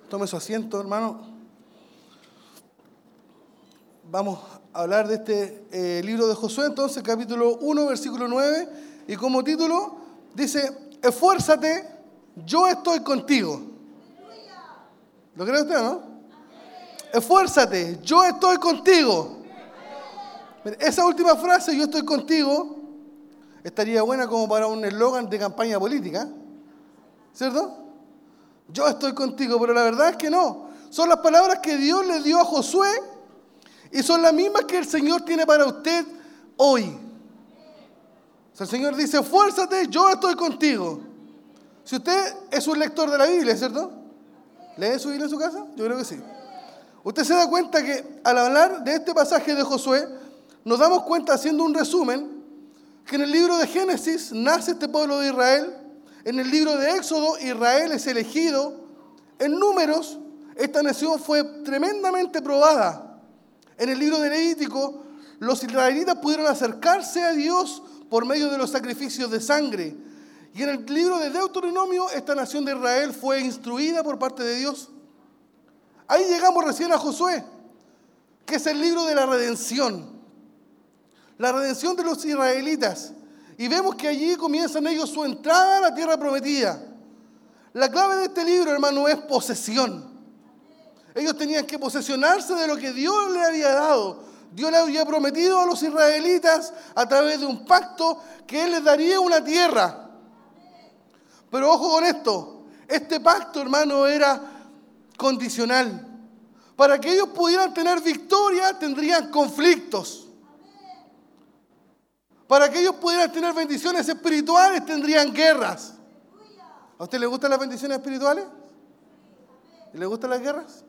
Tome su asiento, hermano. Vamos a hablar de este eh, libro de Josué, entonces, capítulo 1, versículo 9. Y como título dice, esfuérzate, yo estoy contigo. ¿Lo cree usted, no? Esfuérzate, yo estoy contigo. Esa última frase, yo estoy contigo, estaría buena como para un eslogan de campaña política. ¿Cierto? Yo estoy contigo, pero la verdad es que no. Son las palabras que Dios le dio a Josué y son las mismas que el Señor tiene para usted hoy. O sea, el Señor dice, esfuérzate, yo estoy contigo. Si usted es un lector de la Biblia, ¿cierto? ¿Lee su Biblia en su casa? Yo creo que sí. Usted se da cuenta que al hablar de este pasaje de Josué, nos damos cuenta, haciendo un resumen, que en el libro de Génesis nace este pueblo de Israel, en el libro de Éxodo Israel es elegido, en números esta nación fue tremendamente probada. En el libro de Levítico los israelitas pudieron acercarse a Dios por medio de los sacrificios de sangre. Y en el libro de Deuteronomio esta nación de Israel fue instruida por parte de Dios. Ahí llegamos recién a Josué, que es el libro de la redención. La redención de los israelitas. Y vemos que allí comienzan ellos su entrada a la tierra prometida. La clave de este libro, hermano, es posesión. Ellos tenían que posesionarse de lo que Dios le había dado. Dios le había prometido a los israelitas a través de un pacto que Él les daría una tierra. Pero ojo con esto, este pacto, hermano, era condicional. Para que ellos pudieran tener victoria, tendrían conflictos. Para que ellos pudieran tener bendiciones espirituales, tendrían guerras. ¿A usted le gustan las bendiciones espirituales? ¿Y le gustan las guerras?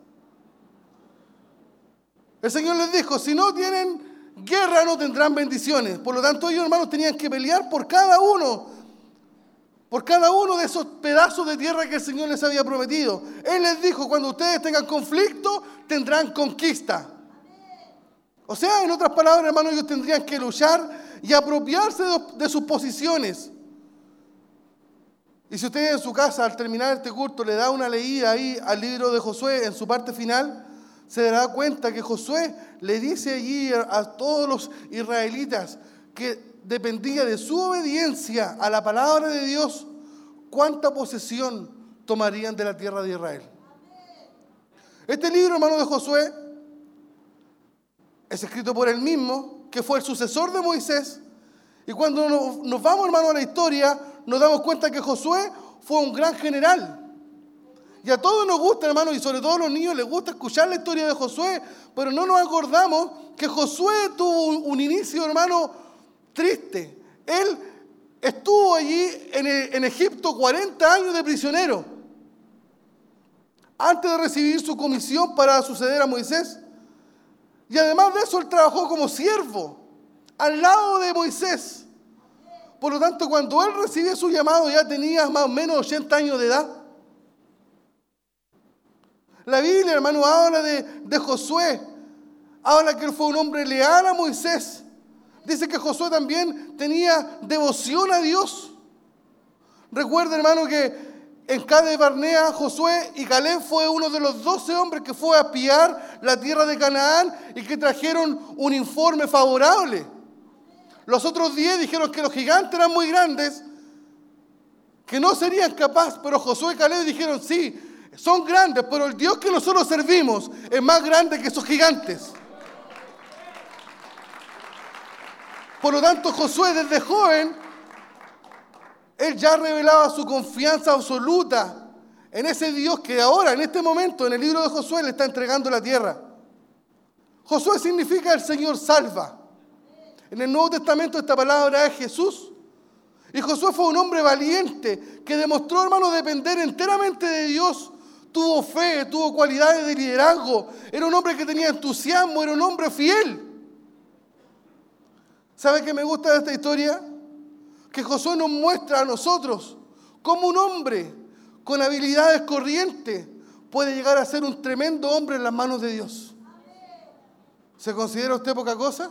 El Señor les dijo, si no tienen guerra no tendrán bendiciones. Por lo tanto, ellos hermanos tenían que pelear por cada uno, por cada uno de esos pedazos de tierra que el Señor les había prometido. Él les dijo, cuando ustedes tengan conflicto, tendrán conquista. O sea, en otras palabras, hermanos, ellos tendrían que luchar y apropiarse de, sus posiciones. Y si usted en su casa, al terminar este culto, le da una leída ahí al libro de Josué en su parte final, se dará cuenta que Josué le dice allí a todos los israelitas que dependía de su obediencia a la palabra de Dios cuánta posesión tomarían de la tierra de Israel. Este libro, hermano de Josué, es escrito por él mismo, que fue el sucesor de Moisés. Y cuando nos, vamos, hermano, a la historia, nos damos cuenta que Josué fue un gran general. Y a todos nos gusta, hermano, y sobre todo a los niños les gusta escuchar la historia de Josué, pero no nos acordamos que Josué tuvo un, inicio, hermano, triste. Él estuvo allí en, en Egipto 40 años de prisionero, antes de recibir su comisión para suceder a Moisés. Y además de eso, él trabajó como siervo al lado de Moisés. Por lo tanto, cuando él recibió su llamado ya tenía más o menos 80 años de edad. La Biblia, hermano, habla de, de Josué. Habla que él fue un hombre leal a Moisés. Dice que Josué también tenía devoción a Dios. Recuerda, hermano, que en Cade Barnea, Josué y Caleb fue uno de los 12 hombres que fue a espiar la tierra de Canaán y que trajeron un informe favorable. Los otros 10 dijeron que los gigantes eran muy grandes, que no serían capaces, pero Josué y Caleb dijeron, sí, son grandes, pero el Dios que nosotros servimos es más grande que esos gigantes. Por lo tanto, Josué desde joven, él ya revelaba su confianza absoluta en ese Dios que ahora, en este momento, en el libro de Josué, le está entregando la tierra. Josué significa el Señor salva. En el Nuevo Testamento esta palabra es Jesús. Y Josué fue un hombre valiente que demostró, hermano, depender enteramente de Dios. Tuvo fe, tuvo cualidades de liderazgo. Era un hombre que tenía entusiasmo, era un hombre fiel. ¿Sabe qué me gusta de esta historia? Que Josué nos muestra a nosotros cómo un hombre con habilidades corrientes puede llegar a ser un tremendo hombre en las manos de Dios. ¿Se considera usted poca cosa?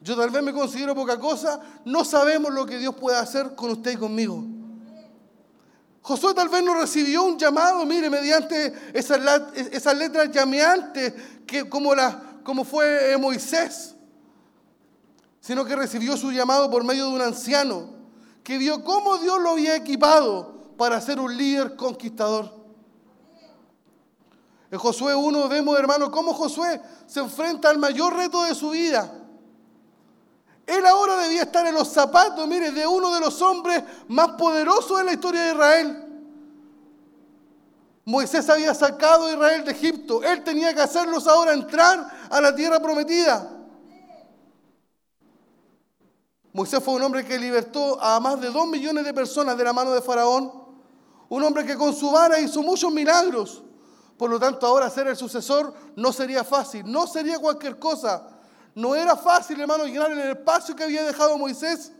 Yo tal vez me considero poca cosa. No sabemos lo que Dios puede hacer con usted y conmigo. Josué tal vez no recibió un llamado, mire, mediante esas, letras llameantes que como, la, como fue eh, Moisés, sino que recibió su llamado por medio de un anciano que vio cómo Dios lo había equipado para ser un líder conquistador. En Josué 1 vemos, hermano, cómo Josué se enfrenta al mayor reto de su vida. Él ahora debía estar en los zapatos, mire, de uno de los hombres más poderosos de la historia de Israel. Moisés había sacado a Israel de Egipto. Él tenía que hacerlos ahora entrar a la tierra prometida. Moisés fue un hombre que libertó a más de dos millones de personas de la mano de Faraón. Un hombre que con su vara hizo muchos milagros. Por lo tanto, ahora ser el sucesor no sería fácil, no sería cualquier cosa. No era fácil, hermano, llenar el espacio que había dejado Moisés.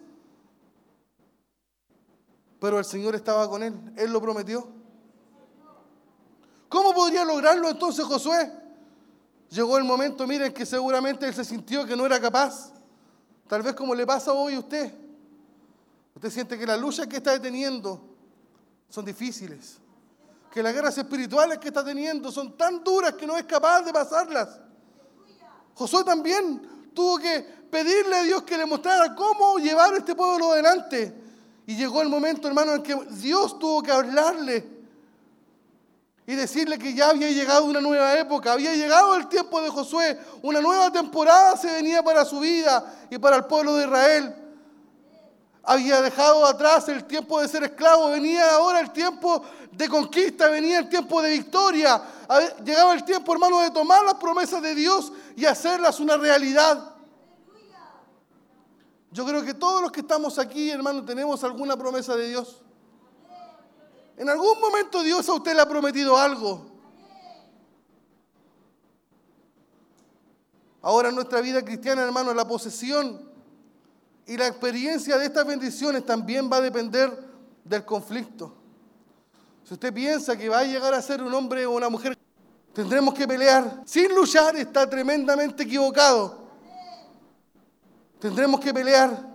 Pero el Señor estaba con él, Él lo prometió. ¿Cómo podría lograrlo entonces Josué? Llegó el momento, miren, que seguramente él se sintió que no era capaz. Tal vez como le pasa hoy a usted. Usted siente que las luchas que está deteniendo son difíciles. Que las guerras espirituales que está teniendo son tan duras que no es capaz de pasarlas. Josué también tuvo que pedirle a Dios que le mostrara cómo llevar este pueblo adelante. Y llegó el momento, hermano, en que Dios tuvo que hablarle y decirle que ya había llegado una nueva época, había llegado el tiempo de Josué, una nueva temporada se venía para su vida y para el pueblo de Israel. Había dejado atrás el tiempo de ser esclavo, venía ahora el tiempo de conquista, venía el tiempo de victoria, llegaba el tiempo, hermano, de tomar las promesas de Dios y hacerlas una realidad. Yo creo que todos los que estamos aquí, hermano, tenemos alguna promesa de Dios. En algún momento Dios a usted le ha prometido algo. Ahora en nuestra vida cristiana, hermano, la posesión y la experiencia de estas bendiciones también va a depender del conflicto. Si usted piensa que va a llegar a ser un hombre o una mujer, tendremos que pelear sin luchar, está tremendamente equivocado. Tendremos que pelear.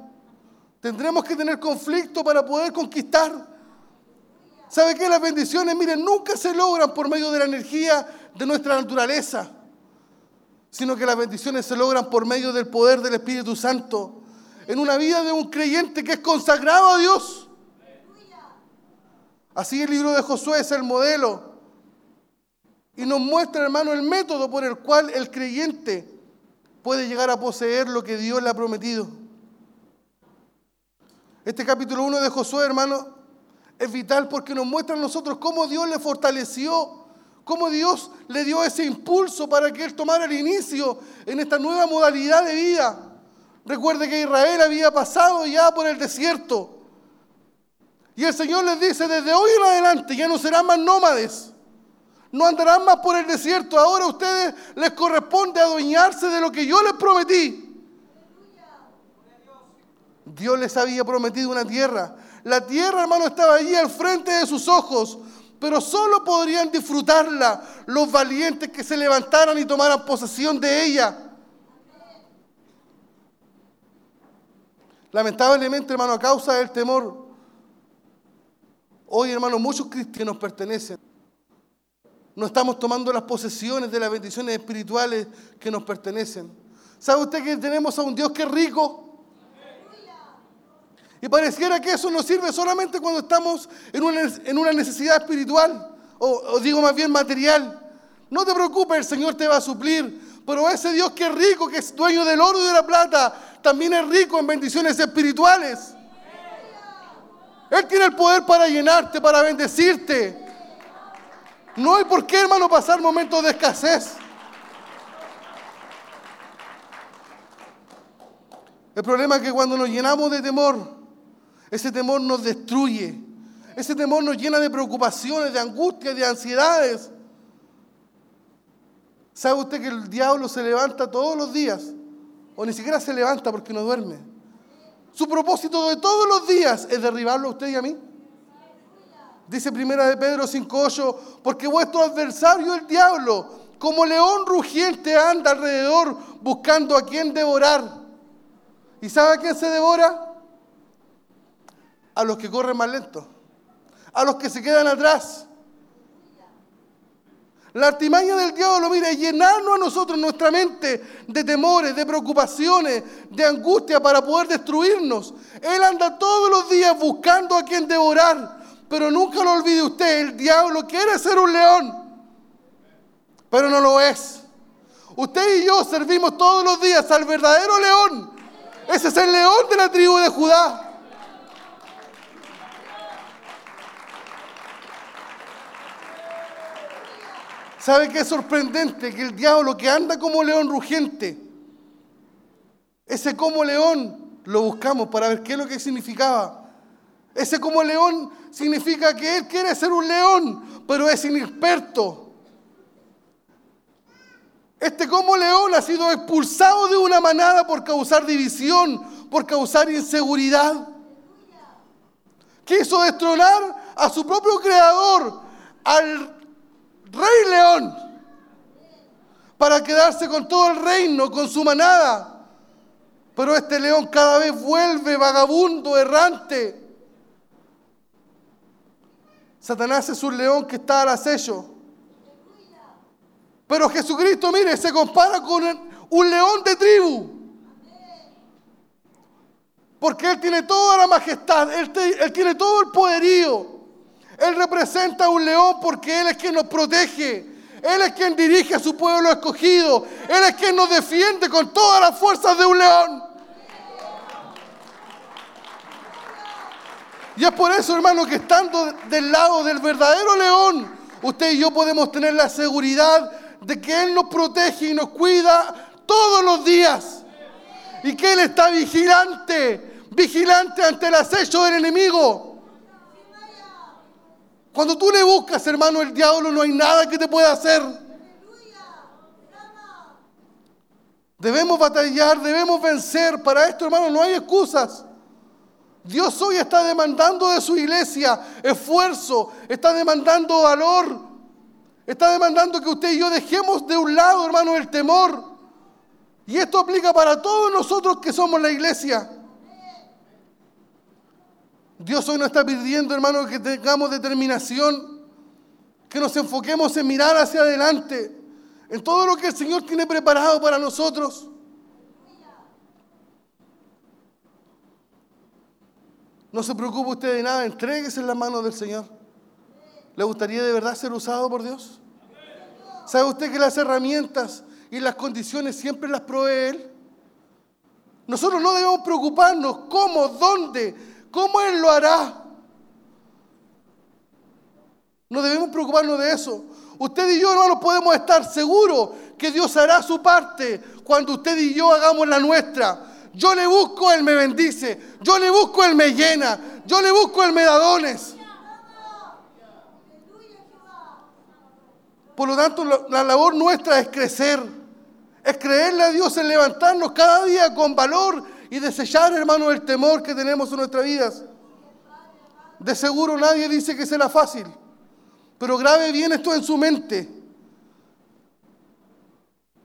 Tendremos que tener conflicto para poder conquistar. ¿Sabe qué? Las bendiciones, miren, nunca se logran por medio de la energía de nuestra naturaleza, sino que las bendiciones se logran por medio del poder del Espíritu Santo en una vida de un creyente que es consagrado a Dios. Así el libro de Josué es el modelo y nos muestra, hermano, el método por el cual el creyente puede llegar a poseer lo que Dios le ha prometido. Este capítulo 1 de Josué, hermano, es vital porque nos muestra a nosotros cómo Dios le fortaleció, cómo Dios le dio ese impulso para que él tomara el inicio en esta nueva modalidad de vida. Recuerde que Israel había pasado ya por el desierto. Y el Señor les dice, desde hoy en adelante ya no serán más nómades. No andarán más por el desierto. Ahora a ustedes les corresponde adueñarse de lo que yo les prometí. Dios les había prometido una tierra. La tierra, hermano, estaba allí al frente de sus ojos, pero solo podrían disfrutarla los valientes que se levantaran y tomaran posesión de ella. Lamentablemente, hermano, a causa del temor, hoy, hermano, muchos cristianos pertenecen. No estamos tomando las posesiones de las bendiciones espirituales que nos pertenecen. ¿Sabe usted que tenemos a un Dios que es rico? Y pareciera que eso nos sirve solamente cuando estamos en una, necesidad espiritual, o, o digo más bien material. No te preocupes, el Señor te va a suplir. Pero ese Dios que es rico, que es dueño del oro y de la plata, también es rico en bendiciones espirituales. Él tiene el poder para llenarte, para bendecirte. No hay por qué, hermano, pasar momentos de escasez. El problema es que cuando nos llenamos de temor, ese temor nos destruye. Ese temor nos llena de preocupaciones, de angustias, de ansiedades. ¿Sabe usted que el diablo se levanta todos los días? O ni siquiera se levanta porque no duerme. Su propósito de todos los días es derribarlo a usted y a mí. Dice primera de Pedro 5.8, porque vuestro adversario el diablo, como león rugiente anda alrededor buscando a quien devorar. ¿Y sabe a quién se devora? A los que corren más lento, a los que se quedan atrás. La artimaña del diablo, mire, es llenarnos a nosotros nuestra mente de temores, de preocupaciones, de angustia para poder destruirnos. Él anda todos los días buscando a quien devorar. Pero nunca lo olvide usted, el diablo quiere ser un león, pero no lo es. Usted y yo servimos todos los días al verdadero león. Ese es el león de la tribu de Judá. ¿Sabe qué es sorprendente? Que el diablo que anda como león rugiente, ese como león lo buscamos para ver qué es lo que significaba. Ese como león significa que él quiere ser un león, pero es inexperto. Este como león ha sido expulsado de una manada por causar división, por causar inseguridad. Quiso destronar a su propio creador, al rey león, para quedarse con todo el reino, con su manada. Pero este león cada vez vuelve vagabundo, errante. Satanás es un león que está al acecho. Pero Jesucristo, mire, se compara con un león de tribu. Porque Él tiene toda la majestad, Él, tiene todo el poderío. Él representa a un león porque Él es quien nos protege. Él es quien dirige a su pueblo escogido. Él es quien nos defiende con todas las fuerzas de un león. Y es por eso, hermano, que estando del lado del verdadero león, usted y yo podemos tener la seguridad de que Él nos protege y nos cuida todos los días. Y que Él está vigilante, vigilante ante el acecho del enemigo. Cuando tú le buscas, hermano, el diablo, no hay nada que te pueda hacer. Debemos batallar, debemos vencer. Para esto, hermano, no hay excusas. Dios hoy está demandando de su iglesia esfuerzo, está demandando valor, está demandando que usted y yo dejemos de un lado, hermano, el temor. Y esto aplica para todos nosotros que somos la iglesia. Dios hoy nos está pidiendo, hermano, que tengamos determinación, Que nos enfoquemos en mirar hacia adelante, en todo lo que el Señor tiene preparado para nosotros. No se preocupe usted de nada, entréguese en las manos del Señor. ¿Le gustaría de verdad ser usado por Dios? ¿Sabe usted que las herramientas y las condiciones siempre las provee Él? Nosotros no debemos preocuparnos cómo, dónde, cómo Él lo hará. No debemos preocuparnos de eso. Usted y yo, hermanos, podemos estar seguros que Dios hará su parte cuando usted y yo hagamos la nuestra. Yo le busco, Él me bendice. Yo le busco, Él me llena. Yo le busco, Él me da dones. Por lo tanto, la, la labor nuestra es crecer. Es creerle a Dios en levantarnos cada día con valor y desechar, hermano, el temor que tenemos en nuestras vidas. De seguro nadie dice que será fácil, pero grave bien esto en su mente.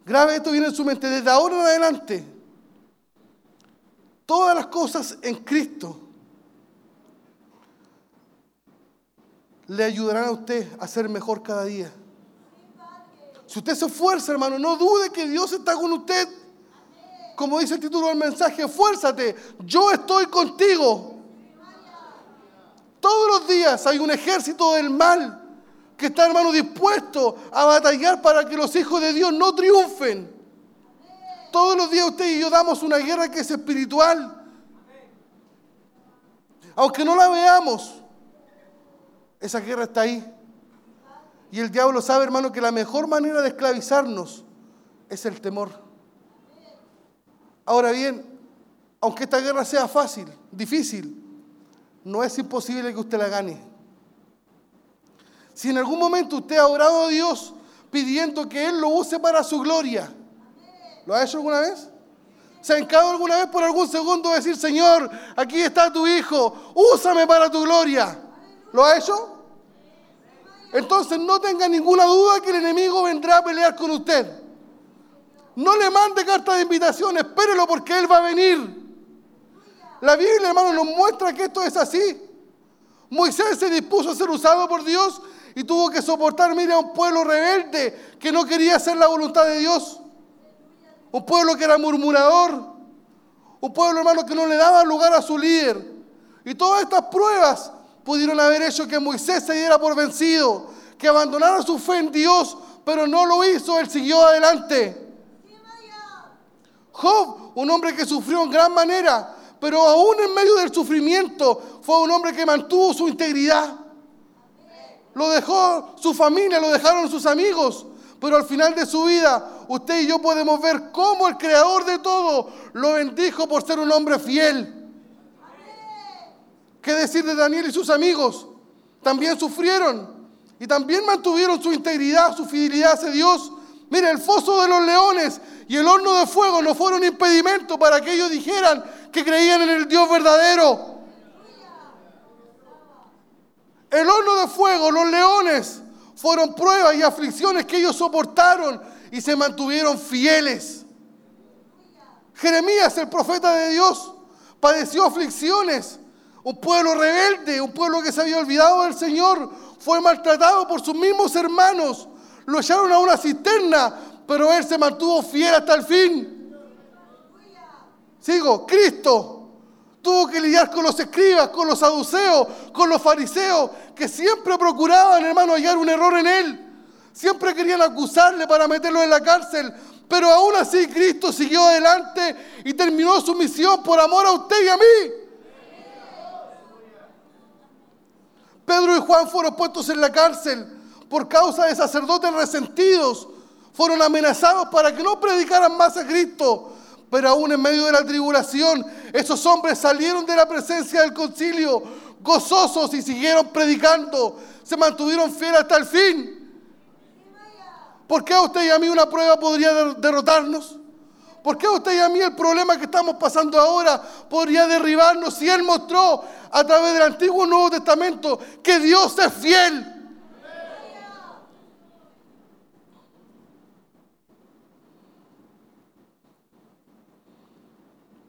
Grave esto bien en su mente. Desde ahora en adelante, todas las cosas en Cristo le ayudarán a usted a ser mejor cada día. Si usted se esfuerza, hermano, no dude que Dios está con usted. Como dice el título del mensaje, esfuérzate, yo estoy contigo. Todos los días hay un ejército del mal que está, hermano, dispuesto a batallar para que los hijos de Dios no triunfen. Todos los días usted y yo damos una guerra que es espiritual. Aunque no la veamos, esa guerra está ahí. Y el diablo sabe, hermano, que la mejor manera de esclavizarnos es el temor. Ahora bien, aunque esta guerra sea fácil, difícil, no es imposible que usted la gane. Si en algún momento usted ha orado a Dios pidiendo que Él lo use para su gloria, ¿lo ha hecho alguna vez? ¿Se ha encado alguna vez por algún segundo decir, Señor, aquí está tu hijo, úsame para tu gloria? ¿Lo ha hecho? Entonces no tenga ninguna duda que el enemigo vendrá a pelear con usted. No le mande carta de invitación, espérelo porque él va a venir. La Biblia, hermano, nos muestra que esto es así. Moisés se dispuso a ser usado por Dios y tuvo que soportar, mire, a un pueblo rebelde que no quería hacer la voluntad de Dios. Un pueblo que era murmurador. Un pueblo, hermano, que no le daba lugar a su líder. Y todas estas pruebas pudieron haber hecho que Moisés se diera por vencido, que abandonara su fe en Dios, pero no lo hizo, él siguió adelante. Job, un hombre que sufrió en gran manera, pero aún en medio del sufrimiento fue un hombre que mantuvo su integridad. Lo dejó su familia, lo dejaron sus amigos, pero al final de su vida usted y yo podemos ver cómo el creador de todo lo bendijo por ser un hombre fiel. ¿Qué decir de Daniel y sus amigos? También sufrieron y también mantuvieron su integridad, su fidelidad hacia Dios. Mire, el foso de los leones y el horno de fuego no fueron impedimento para que ellos dijeran que creían en el Dios verdadero. El horno de fuego, los leones, fueron pruebas y aflicciones que ellos soportaron y se mantuvieron fieles. Jeremías, el profeta de Dios, padeció aflicciones un pueblo rebelde, un pueblo que se había olvidado del Señor, fue maltratado por sus mismos hermanos. Lo echaron a una cisterna, pero él se mantuvo fiel hasta el fin. Sigo, Cristo tuvo que lidiar con los escribas, con los saduceos, con los fariseos, que siempre procuraban, hermano, hallar un error en él. Siempre querían acusarle para meterlo en la cárcel. Pero aún así Cristo siguió adelante y terminó su misión por amor a usted y a mí. Pedro y Juan fueron puestos en la cárcel por causa de sacerdotes resentidos. Fueron amenazados para que no predicaran más a Cristo. Pero aún en medio de la tribulación, esos hombres salieron de la presencia del concilio gozosos y siguieron predicando. Se mantuvieron fieles hasta el fin. ¿Por qué a usted y a mí una prueba podría derrotarnos? ¿Por qué a usted y a mí el problema que estamos pasando ahora podría derribarnos si Él mostró a través del Antiguo y Nuevo Testamento que Dios es fiel?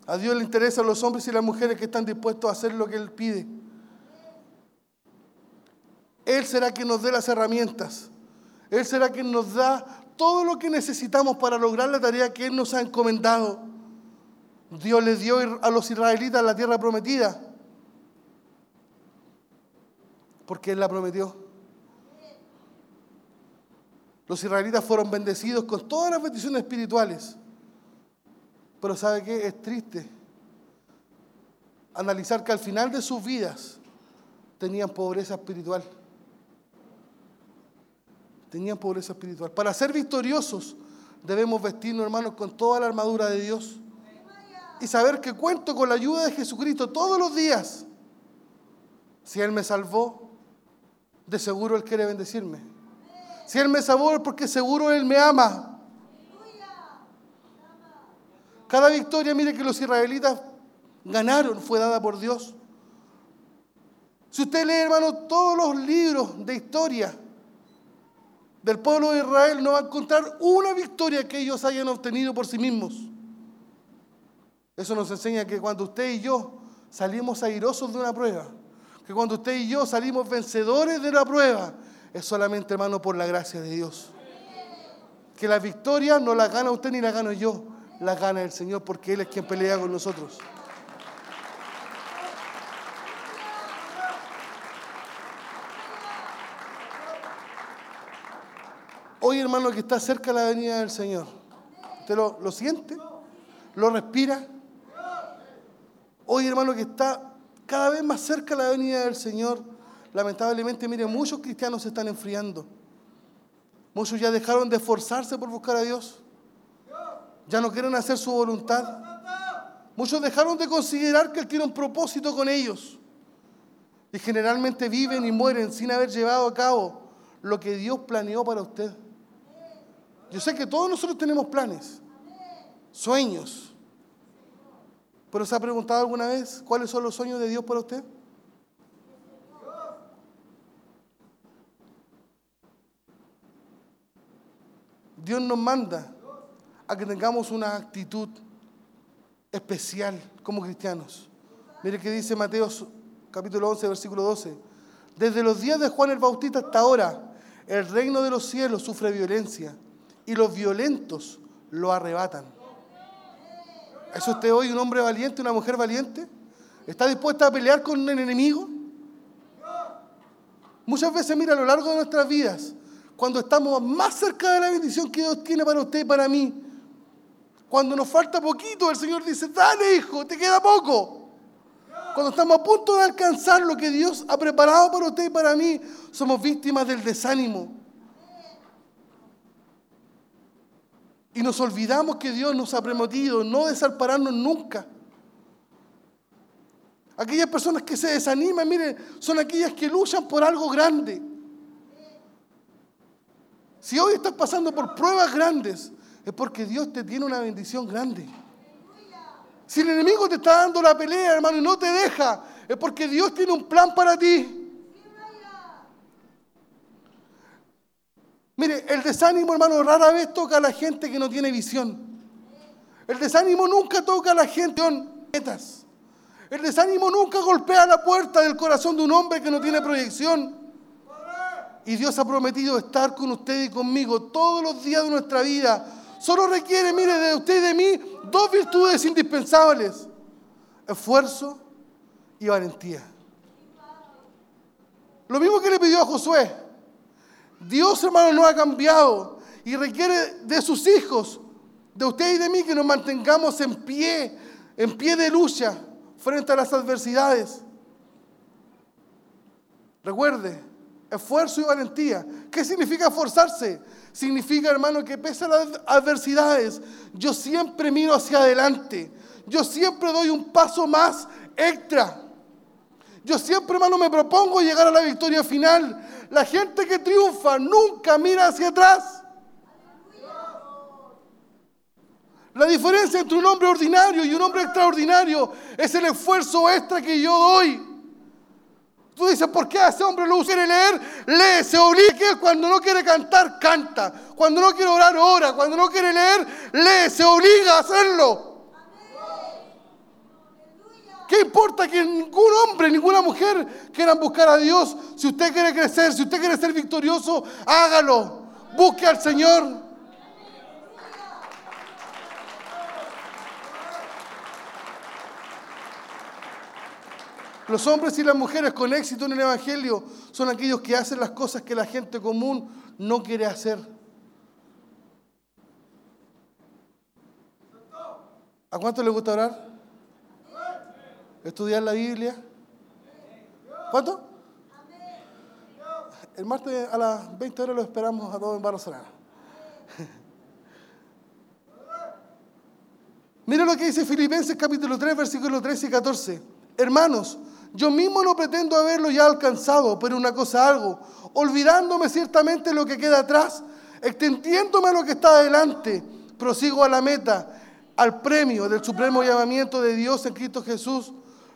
A Dios le interesan los hombres y las mujeres que están dispuestos a hacer lo que Él pide. Él será quien nos dé las herramientas. Él será quien nos da todo lo que necesitamos para lograr la tarea que Él nos ha encomendado. Dios les dio a los israelitas la tierra prometida. Porque Él la prometió. Los israelitas fueron bendecidos con todas las bendiciones espirituales. Pero ¿sabe qué? Es triste analizar que al final de sus vidas tenían pobreza espiritual. Tenían pobreza espiritual. Para ser victoriosos debemos vestirnos, hermanos, con toda la armadura de Dios. Y saber que cuento con la ayuda de Jesucristo todos los días. Si Él me salvó, de seguro Él quiere bendecirme. Si Él me salvó porque seguro Él me ama. Cada victoria, mire que los israelitas ganaron, fue dada por Dios. Si usted lee, hermano, todos los libros de historia del pueblo de Israel, no va a encontrar una victoria que ellos hayan obtenido por sí mismos. Eso nos enseña que cuando usted y yo salimos airosos de una prueba, que cuando usted y yo salimos vencedores de la prueba, es solamente, hermano, por la gracia de Dios. Que la victoria no la gana usted ni la gano yo, la gana el Señor porque Él es quien pelea con nosotros. Hoy, hermano, que está cerca de la venida del Señor, ¿usted lo, lo siente? ¿Lo respira? Hoy, hermano, que está cada vez más cerca la venida del Señor, lamentablemente, mire, muchos cristianos se están enfriando. Muchos ya dejaron de esforzarse por buscar a Dios. Ya no quieren hacer su voluntad. Muchos dejaron de considerar que Él tiene un propósito con ellos. Y generalmente viven y mueren sin haber llevado a cabo lo que Dios planeó para usted. Yo sé que todos nosotros tenemos planes, sueños. ¿Pero se ha preguntado alguna vez cuáles son los sueños de Dios para usted? Dios nos manda a que tengamos una actitud especial como cristianos. Mire que dice Mateo capítulo 11, versículo 12. Desde los días de Juan el Bautista hasta ahora, el reino de los cielos sufre violencia y los violentos lo arrebatan. ¿Es usted hoy un hombre valiente, una mujer valiente? ¿Está dispuesta a pelear con un enemigo? Muchas veces, mira, a lo largo de nuestras vidas, cuando estamos más cerca de la bendición que Dios tiene para usted y para mí, cuando nos falta poquito, el Señor dice, dale hijo, te queda poco. Cuando estamos a punto de alcanzar lo que Dios ha preparado para usted y para mí, somos víctimas del desánimo. Y nos olvidamos que Dios nos ha prometido no desampararnos nunca. Aquellas personas que se desaniman, miren, son aquellas que luchan por algo grande. Si hoy estás pasando por pruebas grandes, es porque Dios te tiene una bendición grande. Si el enemigo te está dando la pelea, hermano, y no te deja, es porque Dios tiene un plan para ti. Mire, el desánimo, hermano, rara vez toca a la gente que no tiene visión. El desánimo nunca toca a la gente con metas. El desánimo nunca golpea la puerta del corazón de un hombre que no tiene proyección. Y Dios ha prometido estar con usted y conmigo todos los días de nuestra vida. Solo requiere, mire, de usted y de mí dos virtudes indispensables. Esfuerzo y valentía. Lo mismo que le pidió a Josué. Dios, hermano, no ha cambiado y requiere de sus hijos, de usted y de mí, que nos mantengamos en pie, en pie de lucha frente a las adversidades. Recuerde, esfuerzo y valentía. ¿Qué significa esforzarse? Significa, hermano, que pese a las adversidades, yo siempre miro hacia adelante. Yo siempre doy un paso más extra. Yo siempre, hermano, me propongo llegar a la victoria final. La gente que triunfa nunca mira hacia atrás. La diferencia entre un hombre ordinario y un hombre extraordinario es el esfuerzo extra que yo doy. Tú dices, ¿por qué a ese hombre lo quiere leer? Lee, se obliga. Cuando no quiere cantar, canta. Cuando no quiere orar, ora. Cuando no quiere leer, lee, se obliga a hacerlo. ¿Qué importa que ningún hombre, ninguna mujer quieran buscar a Dios. Si usted quiere crecer, si usted quiere ser victorioso, hágalo. Busque al Señor. Los hombres y las mujeres con éxito en el Evangelio son aquellos que hacen las cosas que la gente común no quiere hacer. ¿A cuánto le gusta orar? ¿Estudiar la Biblia? ¿Cuánto? El martes a las 20 horas lo esperamos a todos en Barra Solana. Mira lo que dice Filipenses capítulo 3, versículos 13 y 14. Hermanos, yo mismo no pretendo haberlo ya alcanzado, pero una cosa algo, olvidándome ciertamente lo que queda atrás, extendiéndome a lo que está adelante, prosigo a la meta, al premio del supremo llamamiento de Dios en Cristo Jesús.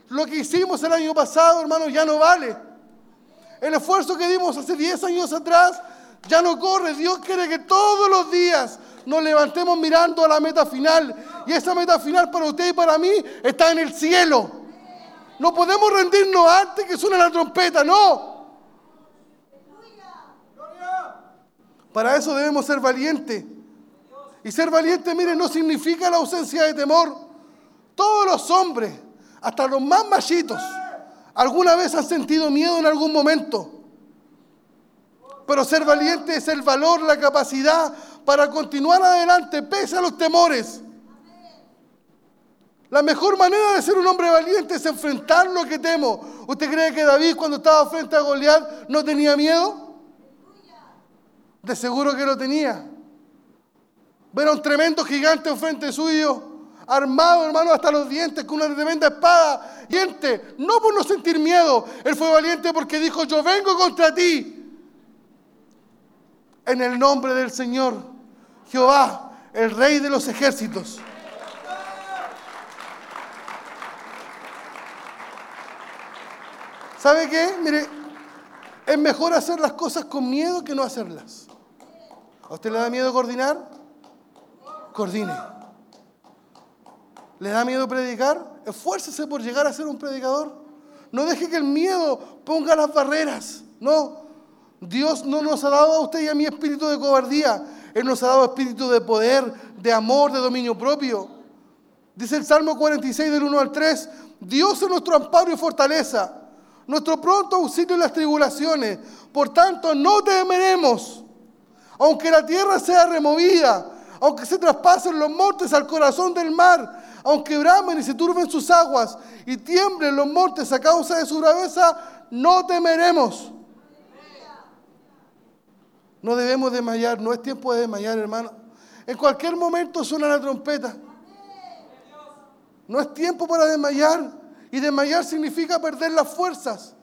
Lo que hicimos el año pasado, hermanos, ya no vale. El esfuerzo que dimos hace 10 años atrás ya no corre. Dios quiere que todos los días nos levantemos mirando a la meta final. Y esa meta final para usted y para mí está en el cielo. No podemos rendirnos antes que suene la trompeta, no. Para eso debemos ser valientes. Y ser valiente, mire, no significa la ausencia de temor. Todos los hombres, hasta los más machitos, alguna vez han sentido miedo en algún momento. Pero ser valiente es el valor, la capacidad para continuar adelante pese a los temores. La mejor manera de ser un hombre valiente es enfrentar lo que temo. ¿Usted cree que David cuando estaba frente a Goliat no tenía miedo? De seguro que lo tenía. Ver a un tremendo gigante enfrente suyo, armado, hermano, hasta los dientes, con una tremenda espada. Diente, no por no sentir miedo. Él fue valiente porque dijo, yo vengo contra ti. En el nombre del Señor, Jehová, el Rey de los ejércitos. ¿Sabe qué? Mire, es mejor hacer las cosas con miedo que no hacerlas. ¿A usted le da miedo coordinar? Coordine. ¿Le da miedo predicar? Esfuércese por llegar a ser un predicador. No deje que el miedo ponga las barreras. No. Dios no nos ha dado a usted y a mí espíritu de cobardía. Él nos ha dado espíritu de poder, de amor, de dominio propio. Dice el Salmo 46 del 1 al 3, Dios es nuestro amparo y fortaleza, nuestro pronto auxilio en las tribulaciones. Por tanto, no temeremos, aunque la tierra sea removida, aunque se traspasen los montes al corazón del mar, aunque bramen y se turben sus aguas y tiemblen los montes a causa de su braveza, no temeremos. No debemos desmayar, no es tiempo de desmayar, hermano. En cualquier momento suena la trompeta. No es tiempo para desmayar. Y desmayar significa perder las fuerzas.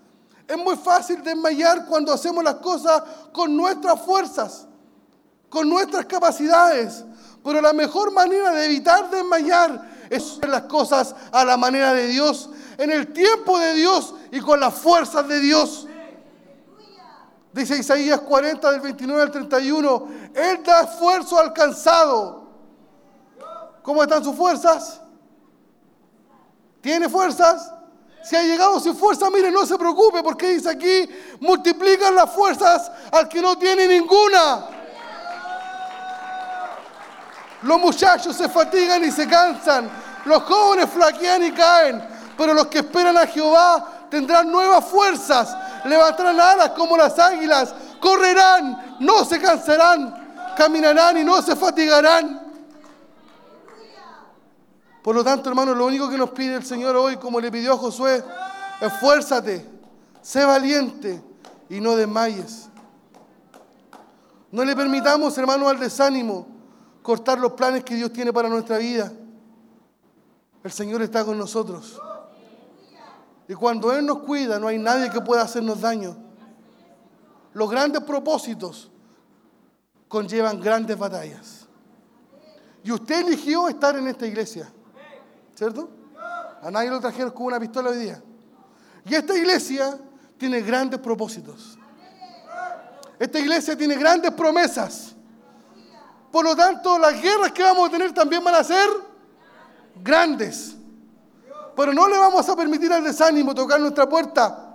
Es muy fácil desmayar cuando hacemos las cosas con nuestras fuerzas, con nuestras capacidades. Pero la mejor manera de evitar desmayar es hacer las cosas a la manera de Dios, en el tiempo de Dios y con las fuerzas de Dios. Dice Isaías 40 del 29 al 31, Él da esfuerzo alcanzado. ¿Cómo están sus fuerzas? ¿Tiene fuerzas? Si ha llegado sin fuerza, mire, no se preocupe porque dice aquí, multiplican las fuerzas al que no tiene ninguna. Los muchachos se fatigan y se cansan, los jóvenes flaquean y caen, pero los que esperan a Jehová tendrán nuevas fuerzas, levantarán alas como las águilas, correrán, no se cansarán, caminarán y no se fatigarán. Por lo tanto, hermano, lo único que nos pide el Señor hoy, como le pidió a Josué, esfuérzate, sé valiente y no desmayes. No le permitamos, hermano, al desánimo cortar los planes que Dios tiene para nuestra vida. El Señor está con nosotros. Y cuando Él nos cuida, no hay nadie que pueda hacernos daño. Los grandes propósitos conllevan grandes batallas. Y usted eligió estar en esta iglesia. ¿Cierto? A nadie lo trajeron con una pistola hoy día. Y esta iglesia tiene grandes propósitos. Esta iglesia tiene grandes promesas. Por lo tanto, las guerras que vamos a tener también van a ser grandes. Pero no le vamos a permitir al desánimo tocar nuestra puerta.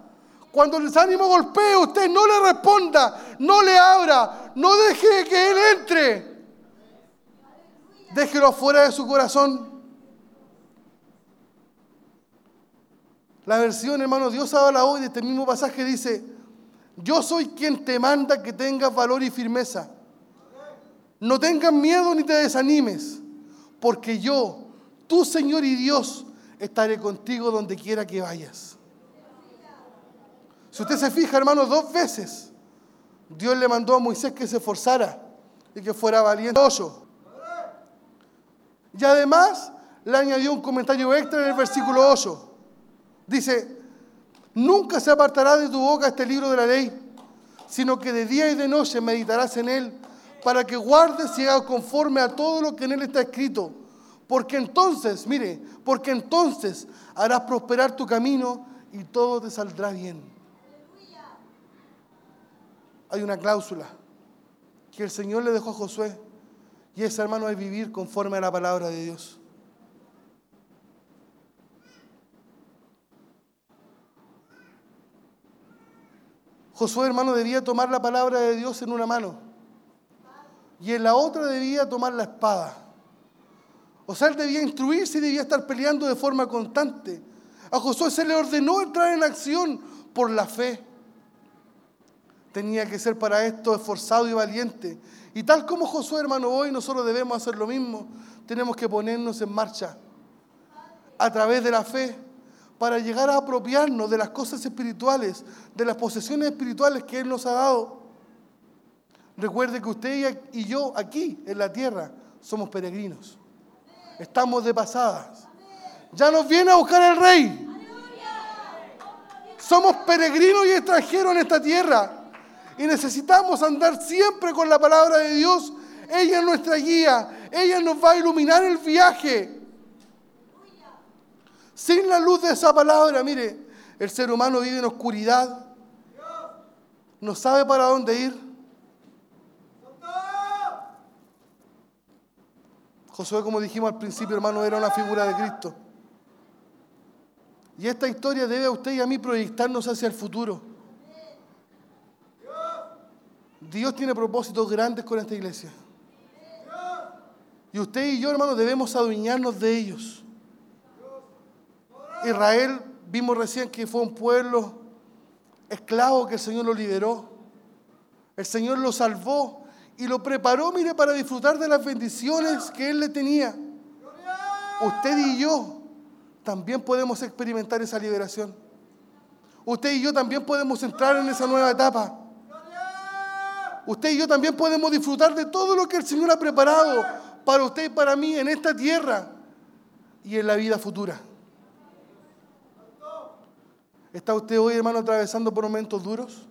Cuando el desánimo golpee, usted no le responda, no le abra, no deje que él entre. Déjelo fuera de su corazón. La versión, hermano, Dios habla hoy de este mismo pasaje, dice, yo soy quien te manda que tengas valor y firmeza. No tengas miedo ni te desanimes, porque yo, tu Señor y Dios, estaré contigo donde quiera que vayas. Si usted se fija, hermano, dos veces Dios le mandó a Moisés que se esforzara y que fuera valiente. Y además le añadió un comentario extra en el versículo 8. Dice, nunca se apartará de tu boca este libro de la ley, sino que de día y de noche meditarás en él, para que guardes y hagas conforme a todo lo que en él está escrito. Porque entonces, mire, porque entonces harás prosperar tu camino y todo te saldrá bien. Hay una cláusula que el Señor le dejó a Josué, y ese hermano es vivir conforme a la palabra de Dios. Josué, hermano, debía tomar la palabra de Dios en una mano y en la otra debía tomar la espada. O sea, él debía instruirse y debía estar peleando de forma constante. A Josué se le ordenó entrar en acción por la fe. Tenía que ser para esto esforzado y valiente. Y tal como Josué, hermano, hoy nosotros debemos hacer lo mismo. Tenemos que ponernos en marcha a través de la fe para llegar a apropiarnos de las cosas espirituales, de las posesiones espirituales que Él nos ha dado. Recuerde que usted y yo aquí en la tierra somos peregrinos. Estamos de pasadas. Ya nos viene a buscar el rey. Somos peregrinos y extranjeros en esta tierra. Y necesitamos andar siempre con la palabra de Dios. Ella es nuestra guía. Ella nos va a iluminar el viaje. Sin la luz de esa palabra, mire, el ser humano vive en oscuridad. No sabe para dónde ir. Josué, como dijimos al principio, hermano, era una figura de Cristo. Y esta historia debe a usted y a mí proyectarnos hacia el futuro. Dios tiene propósitos grandes con esta iglesia. Y usted y yo, hermano, debemos adueñarnos de ellos. Israel, vimos recién que fue un pueblo esclavo que el Señor lo liberó. El Señor lo salvó y lo preparó, mire, para disfrutar de las bendiciones que Él le tenía. Usted y yo también podemos experimentar esa liberación. Usted y yo también podemos entrar en esa nueva etapa. Usted y yo también podemos disfrutar de todo lo que el Señor ha preparado para usted y para mí en esta tierra y en la vida futura. ¿Está usted hoy, hermano, atravesando por momentos duros?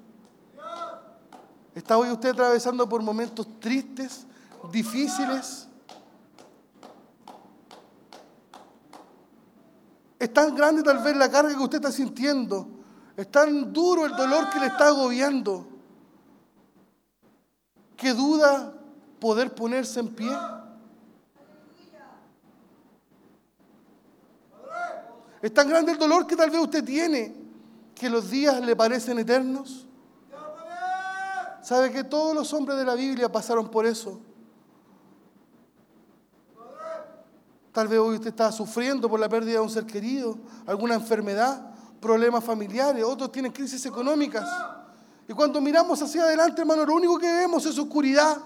¿Está hoy usted atravesando por momentos tristes, difíciles? Es tan grande tal vez la carga que usted está sintiendo. Es tan duro el dolor que le está agobiando. Que duda poder ponerse en pie. Es tan grande el dolor que tal vez usted tiene que los días le parecen eternos. ¿Sabe que todos los hombres de la Biblia pasaron por eso? Tal vez hoy usted está sufriendo por la pérdida de un ser querido, alguna enfermedad, problemas familiares, otros tienen crisis económicas. Y cuando miramos hacia adelante, hermano, lo único que vemos es oscuridad.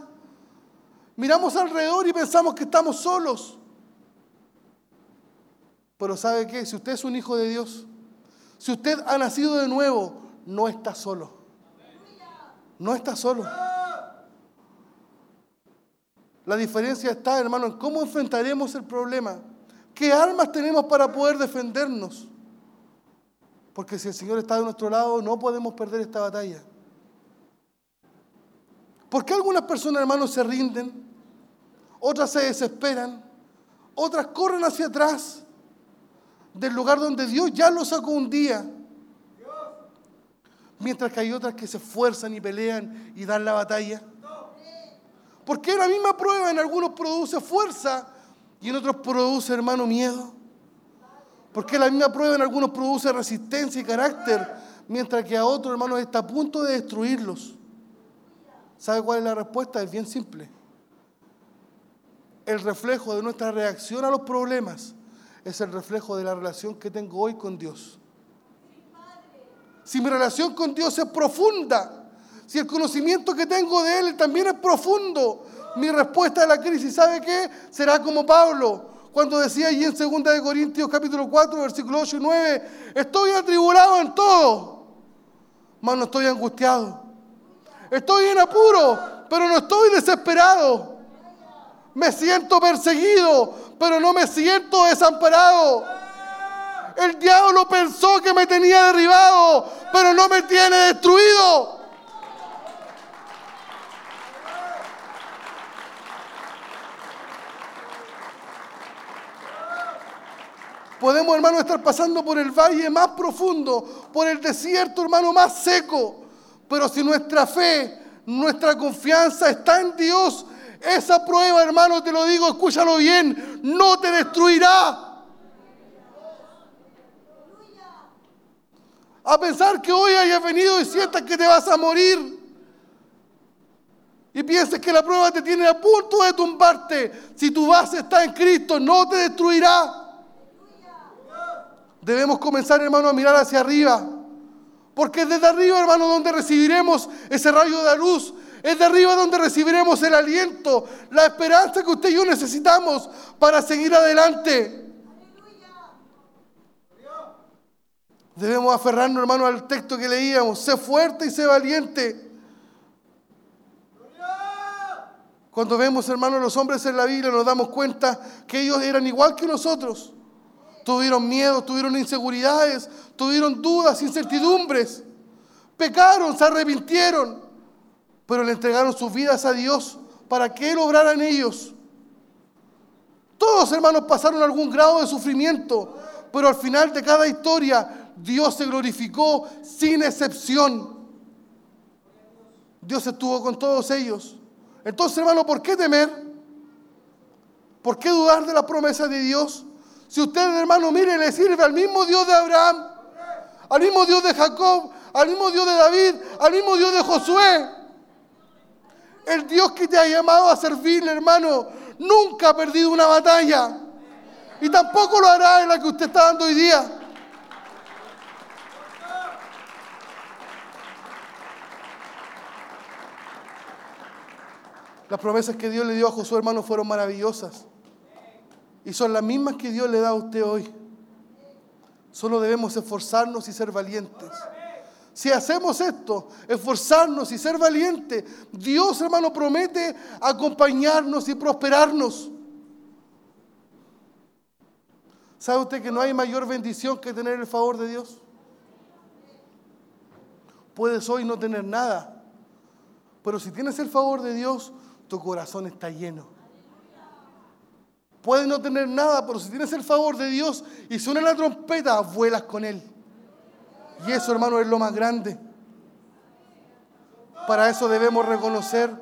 Miramos alrededor y pensamos que estamos solos. Pero ¿sabe qué? Si usted es un hijo de Dios, si usted ha nacido de nuevo, no está solo. No está solo. La diferencia está, hermano, en cómo enfrentaremos el problema. ¿Qué armas tenemos para poder defendernos? Porque si el Señor está de nuestro lado, no podemos perder esta batalla. ¿Por qué algunas personas, hermanos, se rinden? Otras se desesperan. Otras corren hacia atrás del lugar donde Dios ya los sacó un día. Mientras que hay otras que se esfuerzan y pelean y dan la batalla. Porque la misma prueba en algunos produce fuerza y en otros produce, hermano, miedo. Porque la misma prueba en algunos produce resistencia y carácter, mientras que a otros, hermanos, está a punto de destruirlos. ¿Sabe cuál es la respuesta? Es bien simple. El reflejo de nuestra reacción a los problemas es el reflejo de la relación que tengo hoy con Dios. Si mi relación con Dios es profunda, si el conocimiento que tengo de Él también es profundo, mi respuesta a la crisis, ¿sabe qué? Será como Pablo, cuando decía allí en 2 de Corintios capítulo 4, versículo 8 y 9, estoy atribulado en todo, mas no estoy angustiado. Estoy en apuro, pero no estoy desesperado. Me siento perseguido, pero no me siento desamparado. El diablo pensó que me tenía derribado, pero no me tiene destruido. Podemos, hermano, estar pasando por el valle más profundo, por el desierto, hermano, más seco. Pero si nuestra fe, nuestra confianza está en Dios, esa prueba, hermano, te lo digo, escúchalo bien, no te destruirá. A pensar que hoy hayas venido y sientas que te vas a morir. Y pienses que la prueba te tiene a punto de tumbarte. Si tu base está en Cristo, no te destruirá. Debemos comenzar, hermano, a mirar hacia arriba. Porque es desde arriba, hermano, donde recibiremos ese rayo de luz. Es de arriba donde recibiremos el aliento, la esperanza que usted y yo necesitamos para seguir adelante. Debemos aferrarnos, hermano, al texto que leíamos. Sé fuerte y sé valiente. Cuando vemos, hermano, los hombres en la Biblia, nos damos cuenta que ellos eran igual que nosotros. Tuvieron miedo, tuvieron inseguridades, tuvieron dudas, incertidumbres. Pecaron, se arrepintieron, pero le entregaron sus vidas a Dios para que Él obrara en ellos. Todos, hermanos, pasaron algún grado de sufrimiento, pero al final de cada historia Dios se glorificó sin excepción. Dios estuvo con todos ellos. Entonces, hermano, ¿por qué temer? ¿Por qué dudar de la promesa de Dios? Si usted, hermano, mire, le sirve al mismo Dios de Abraham, al mismo Dios de Jacob, al mismo Dios de David, al mismo Dios de Josué. El Dios que te ha llamado a servirle, hermano, nunca ha perdido una batalla. Y tampoco lo hará en la que usted está dando hoy día. Las promesas que Dios le dio a Josué, hermano, fueron maravillosas. Y son las mismas que Dios le da a usted hoy. Solo debemos esforzarnos y ser valientes. Si hacemos esto, esforzarnos y ser valientes, Dios, hermano, promete acompañarnos y prosperarnos. ¿Sabe usted que no hay mayor bendición que tener el favor de Dios? Puedes hoy no tener nada, pero si tienes el favor de Dios, tu corazón está lleno. Puedes no tener nada, pero si tienes el favor de Dios y suena la trompeta, vuelas con Él. Y eso, hermano, es lo más grande. Para eso debemos reconocer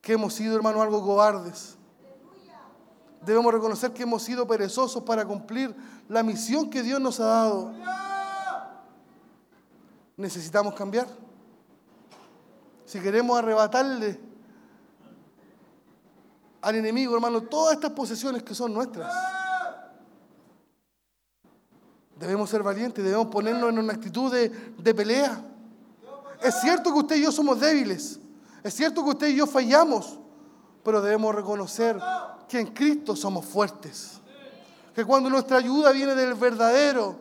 que hemos sido, hermano, algo cobardes. Debemos reconocer que hemos sido perezosos para cumplir la misión que Dios nos ha dado. Necesitamos cambiar. Si queremos arrebatarle al enemigo, hermano, todas estas posesiones que son nuestras. Debemos ser valientes, debemos ponernos en una actitud de, de pelea. Es cierto que usted y yo somos débiles, es cierto que usted y yo fallamos, pero debemos reconocer que en Cristo somos fuertes. Que cuando nuestra ayuda viene del verdadero,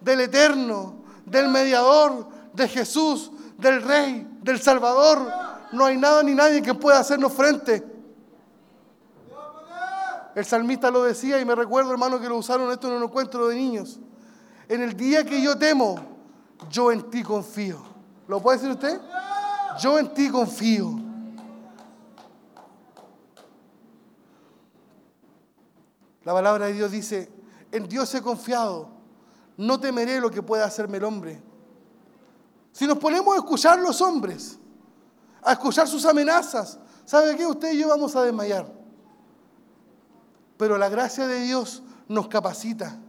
del eterno, del mediador, de Jesús, del Rey, del Salvador, no hay nada ni nadie que pueda hacernos frente. El salmista lo decía y me recuerdo, hermano, que lo usaron esto en un encuentro de niños. En el día que yo temo, yo en ti confío. ¿Lo puede decir usted? Yo en ti confío. La palabra de Dios dice, en Dios he confiado, no temeré lo que pueda hacerme el hombre. Si nos ponemos a escuchar los hombres, a escuchar sus amenazas, ¿sabe qué? Usted y yo vamos a desmayar. Pero la gracia de Dios nos capacita.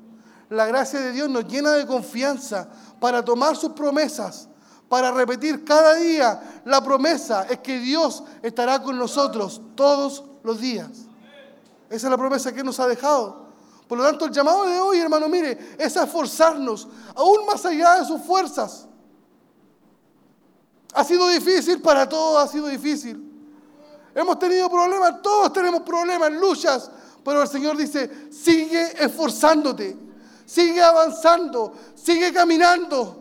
La gracia de Dios nos llena de confianza para tomar sus promesas, para repetir cada día la promesa es que Dios estará con nosotros todos los días. Esa es la promesa que nos ha dejado. Por lo tanto, el llamado de hoy, hermano, mire, es esforzarnos aún más allá de sus fuerzas. Ha sido difícil para todos, ha sido difícil. Hemos tenido problemas, todos tenemos problemas, luchas, pero el Señor dice, sigue esforzándote, sigue avanzando, sigue caminando.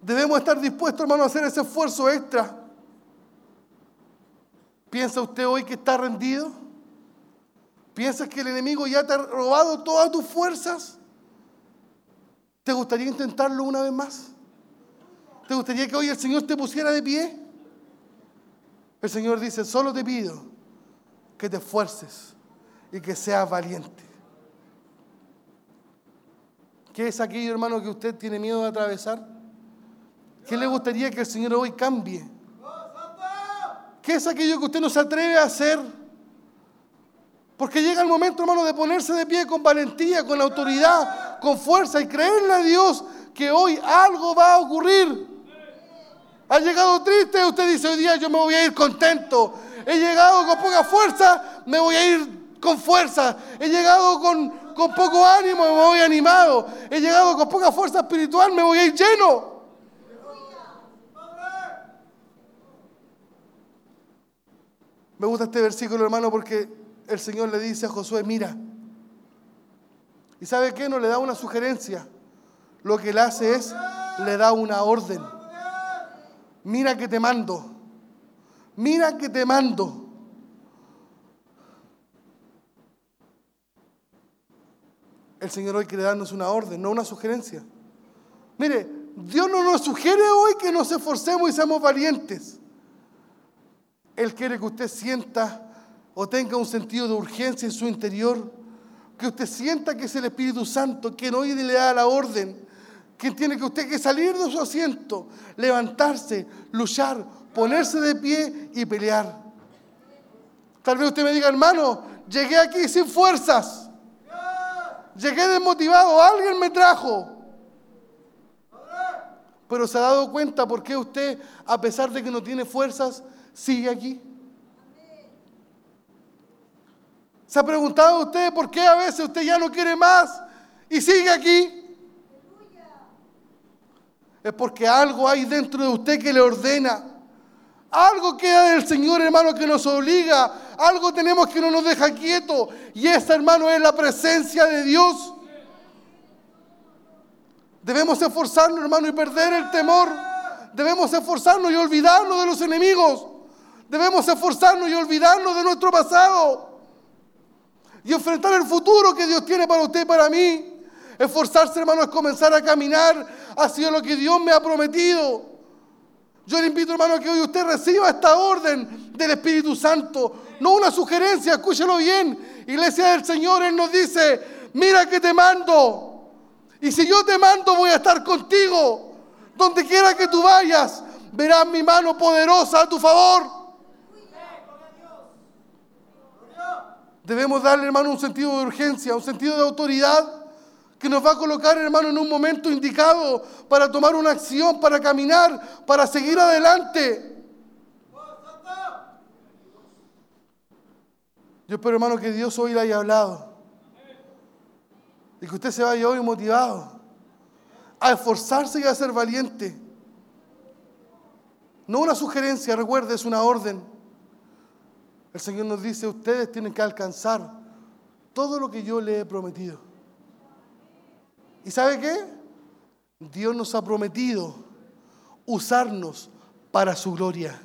Debemos estar dispuestos, hermano, a hacer ese esfuerzo extra. ¿Piensa usted hoy que está rendido? ¿Piensas que el enemigo ya te ha robado todas tus fuerzas? ¿Te gustaría intentarlo una vez más? ¿Te gustaría que hoy el Señor te pusiera de pie? El Señor dice, solo te pido que te esfuerces y que seas valiente. ¿Qué es aquello, hermano, que usted tiene miedo de atravesar? ¿Qué le gustaría que el Señor hoy cambie? ¿Qué es aquello que usted no se atreve a hacer? Porque llega el momento, hermano, de ponerse de pie con valentía, con autoridad, con fuerza y creerle a Dios que hoy algo va a ocurrir. Ha llegado triste, usted dice hoy día yo me voy a ir contento. He llegado con poca fuerza, me voy a ir con fuerza. He llegado con, con poco ánimo, me voy animado. He llegado con poca fuerza espiritual, me voy a ir lleno. Me gusta este versículo, hermano, porque el Señor le dice a Josué, mira. ¿Y sabe qué? No le da una sugerencia. Lo que él hace es, le da una orden. Mira que te mando. Mira que te mando. El Señor hoy quiere darnos una orden, no una sugerencia. Mire, Dios no nos sugiere hoy que nos esforcemos y seamos valientes. Él quiere que usted sienta o tenga un sentido de urgencia en su interior, que usted sienta que es el Espíritu Santo quien hoy le da la orden, quien tiene que usted que salir de su asiento, levantarse, luchar, ponerse de pie y pelear. Tal vez usted me diga, hermano, llegué aquí sin fuerzas, llegué desmotivado, alguien me trajo. Pero se ha dado cuenta por qué usted, a pesar de que no tiene fuerzas, sigue aquí. ¿Se ha preguntado usted por qué a veces usted ya no quiere más y sigue aquí? Es porque algo hay dentro de usted que le ordena. Algo queda del Señor, hermano, que nos obliga. Algo tenemos que no nos deja quieto. Y esa, hermano, es la presencia de Dios. Debemos esforzarnos, hermano, y perder el temor. Debemos esforzarnos y olvidarnos de los enemigos. Debemos esforzarnos y olvidarnos de nuestro pasado. Y enfrentar el futuro que Dios tiene para usted y para mí. Esforzarse, hermano, es comenzar a caminar hacia lo que Dios me ha prometido. Yo le invito, hermano, que hoy usted reciba esta orden del Espíritu Santo. No una sugerencia, escúchelo bien. Iglesia del Señor, Él nos dice, mira que te mando. Y si yo te mando, voy a estar contigo. Donde quiera que tú vayas, verás mi mano poderosa a tu favor. Debemos darle, hermano, un sentido de urgencia, un sentido de autoridad que nos va a colocar, hermano, en un momento indicado para tomar una acción, para caminar, para seguir adelante. Yo espero, hermano, que Dios hoy le haya hablado. Y que usted se vaya hoy motivado a esforzarse y a ser valiente. No una sugerencia, recuerde, es una orden. El Señor nos dice, ustedes tienen que alcanzar todo lo que yo les he prometido. ¿Y sabe qué? Dios nos ha prometido usarnos para su gloria.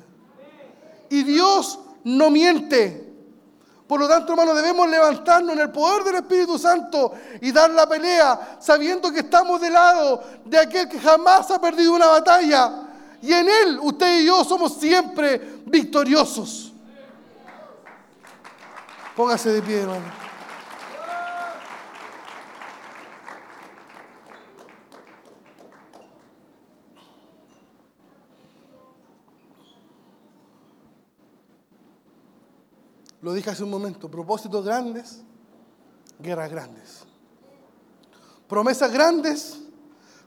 Y Dios no miente. Por lo tanto, hermano, debemos levantarnos en el poder del Espíritu Santo y dar la pelea sabiendo que estamos del lado de aquel que jamás ha perdido una batalla. Y en Él, usted y yo somos siempre victoriosos. Póngase de pie, hermano. Lo dije hace un momento, propósitos grandes, guerras grandes. Promesas grandes,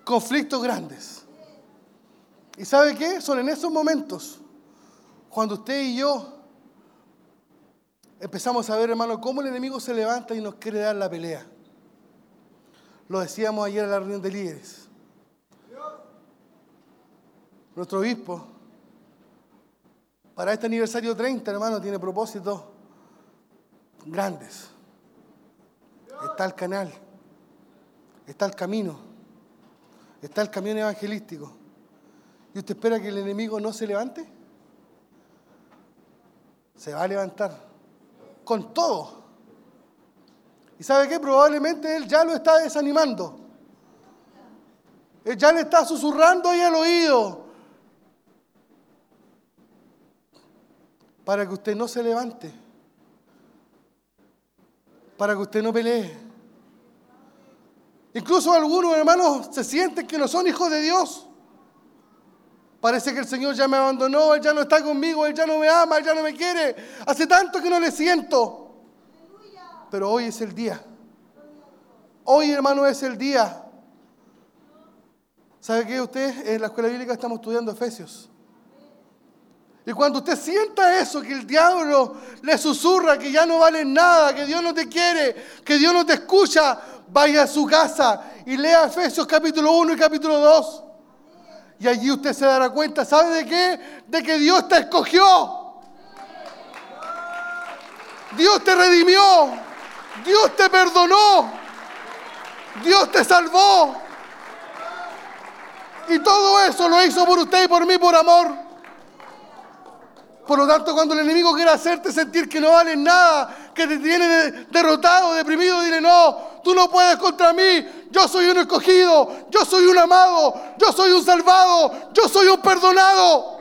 conflictos grandes. ¿Y sabe qué? Son en esos momentos cuando usted y yo empezamos a ver, hermano, cómo el enemigo se levanta y nos quiere dar la pelea. Lo decíamos ayer en la reunión de líderes. Nuestro obispo, para este aniversario 30, hermano, tiene propósitos grandes. Está el canal, está el camino, está el camión evangelístico. ¿Y usted espera que el enemigo no se levante? Se va a levantar con todo. ¿Y sabe qué? Probablemente él ya lo está desanimando. Él ya le está susurrando ahí al oído. Para que usted no se levante. Para que usted no pelee. Incluso algunos hermanos se sienten que no son hijos de Dios. Parece que el Señor ya me abandonó, Él ya no está conmigo, Él ya no me ama, Él ya no me quiere. Hace tanto que no le siento. Pero hoy es el día. Hoy, hermano, es el día. ¿Sabe qué? Usted en la escuela bíblica estamos estudiando Efesios. Y cuando usted sienta eso, que el diablo le susurra que ya no vale nada, que Dios no te quiere, que Dios no te escucha, vaya a su casa y lea Efesios capítulo 1 y capítulo 2. Y allí usted se dará cuenta, ¿sabe de qué? De que Dios te escogió. Dios te redimió. Dios te perdonó. Dios te salvó. Y todo eso lo hizo por usted y por mí por amor. Por lo tanto, cuando el enemigo quiera hacerte sentir que no vales nada, que te tiene de- derrotado, deprimido, dile, no, tú no puedes contra mí. Yo soy un escogido, yo soy un amado, yo soy un salvado, yo soy un perdonado.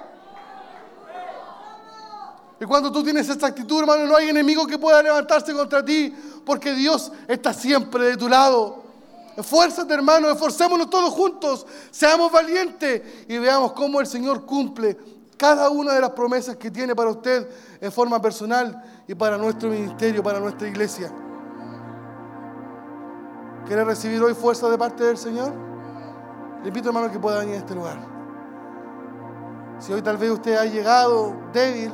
Y cuando tú tienes esa actitud, hermano, no hay enemigo que pueda levantarse contra ti, porque Dios está siempre de tu lado. Esfuérzate, hermano, esforcémonos todos juntos, seamos valientes y veamos cómo el Señor cumple cada una de las promesas que tiene para usted en forma personal y para nuestro ministerio, para nuestra iglesia. ¿Quiere recibir hoy fuerza de parte del Señor? Le invito, hermano, que pueda venir a este lugar. Si hoy tal vez usted ha llegado débil,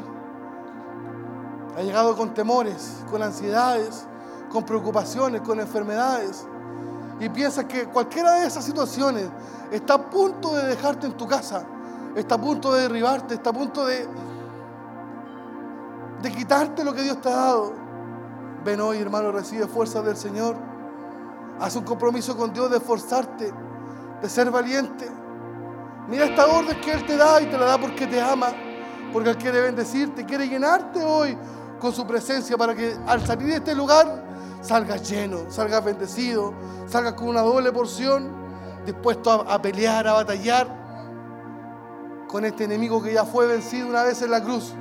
ha llegado con temores, con ansiedades, con preocupaciones, con enfermedades, y piensa que cualquiera de esas situaciones está a punto de dejarte en tu casa, está a punto de derribarte, está a punto de, de quitarte lo que Dios te ha dado. Ven hoy, hermano, recibe fuerza del Señor. Haz un compromiso con Dios de esforzarte, de ser valiente. Mira esta orden que Él te da y te la da porque te ama, porque Él quiere bendecirte, quiere llenarte hoy con su presencia para que al salir de este lugar salgas lleno, salgas bendecido, salgas con una doble porción, dispuesto a pelear, a batallar con este enemigo que ya fue vencido una vez en la cruz.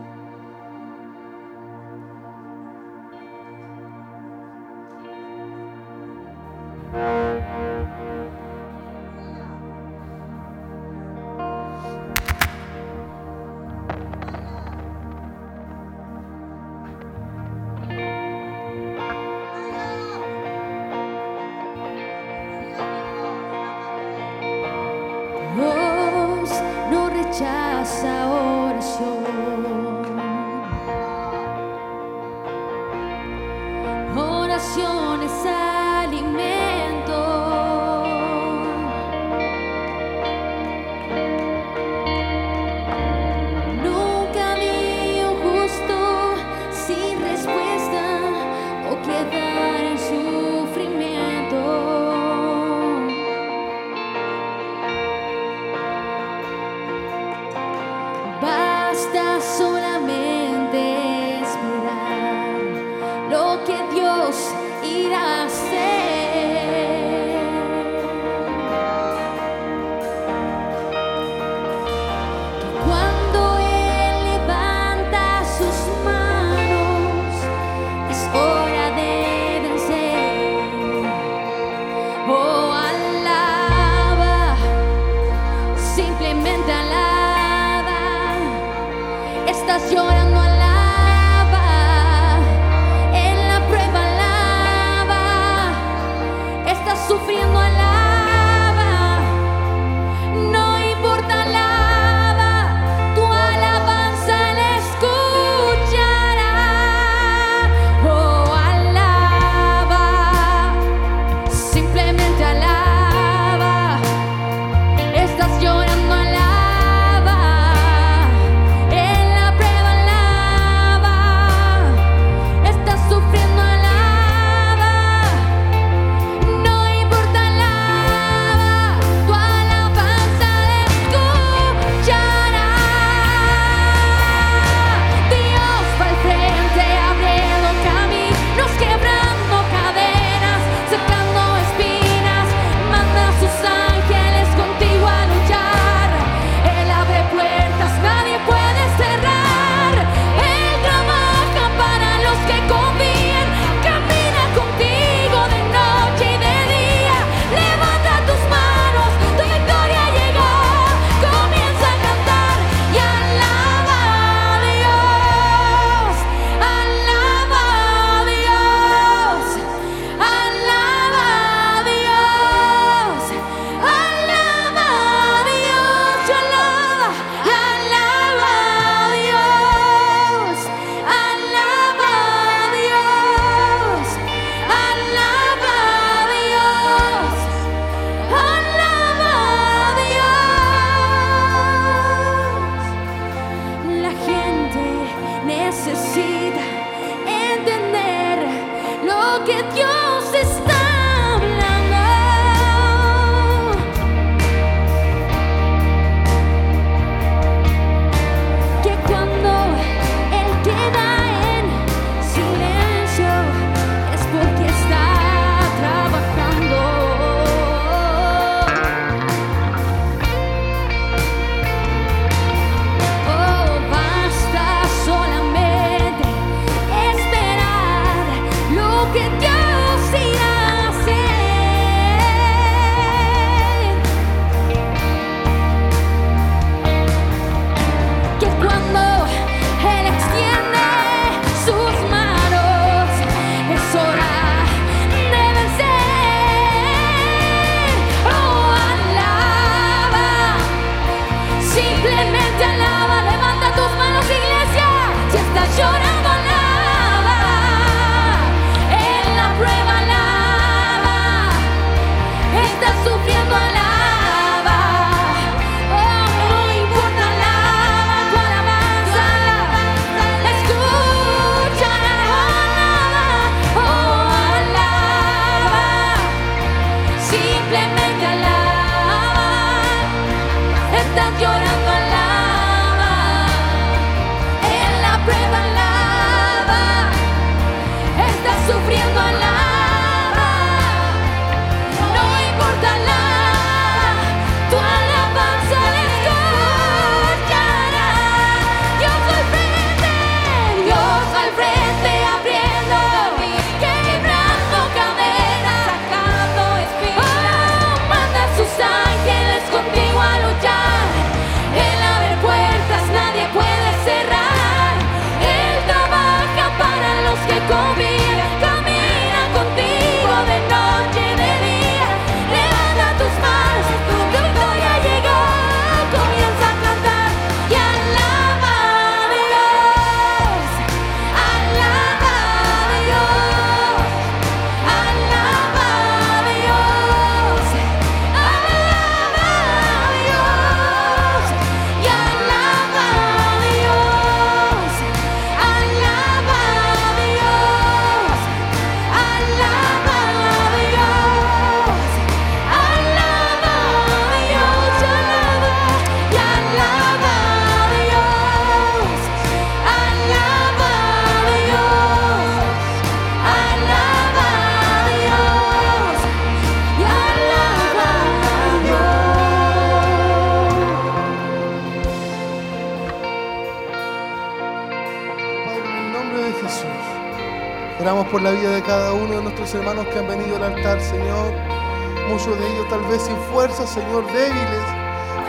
Señor, débiles,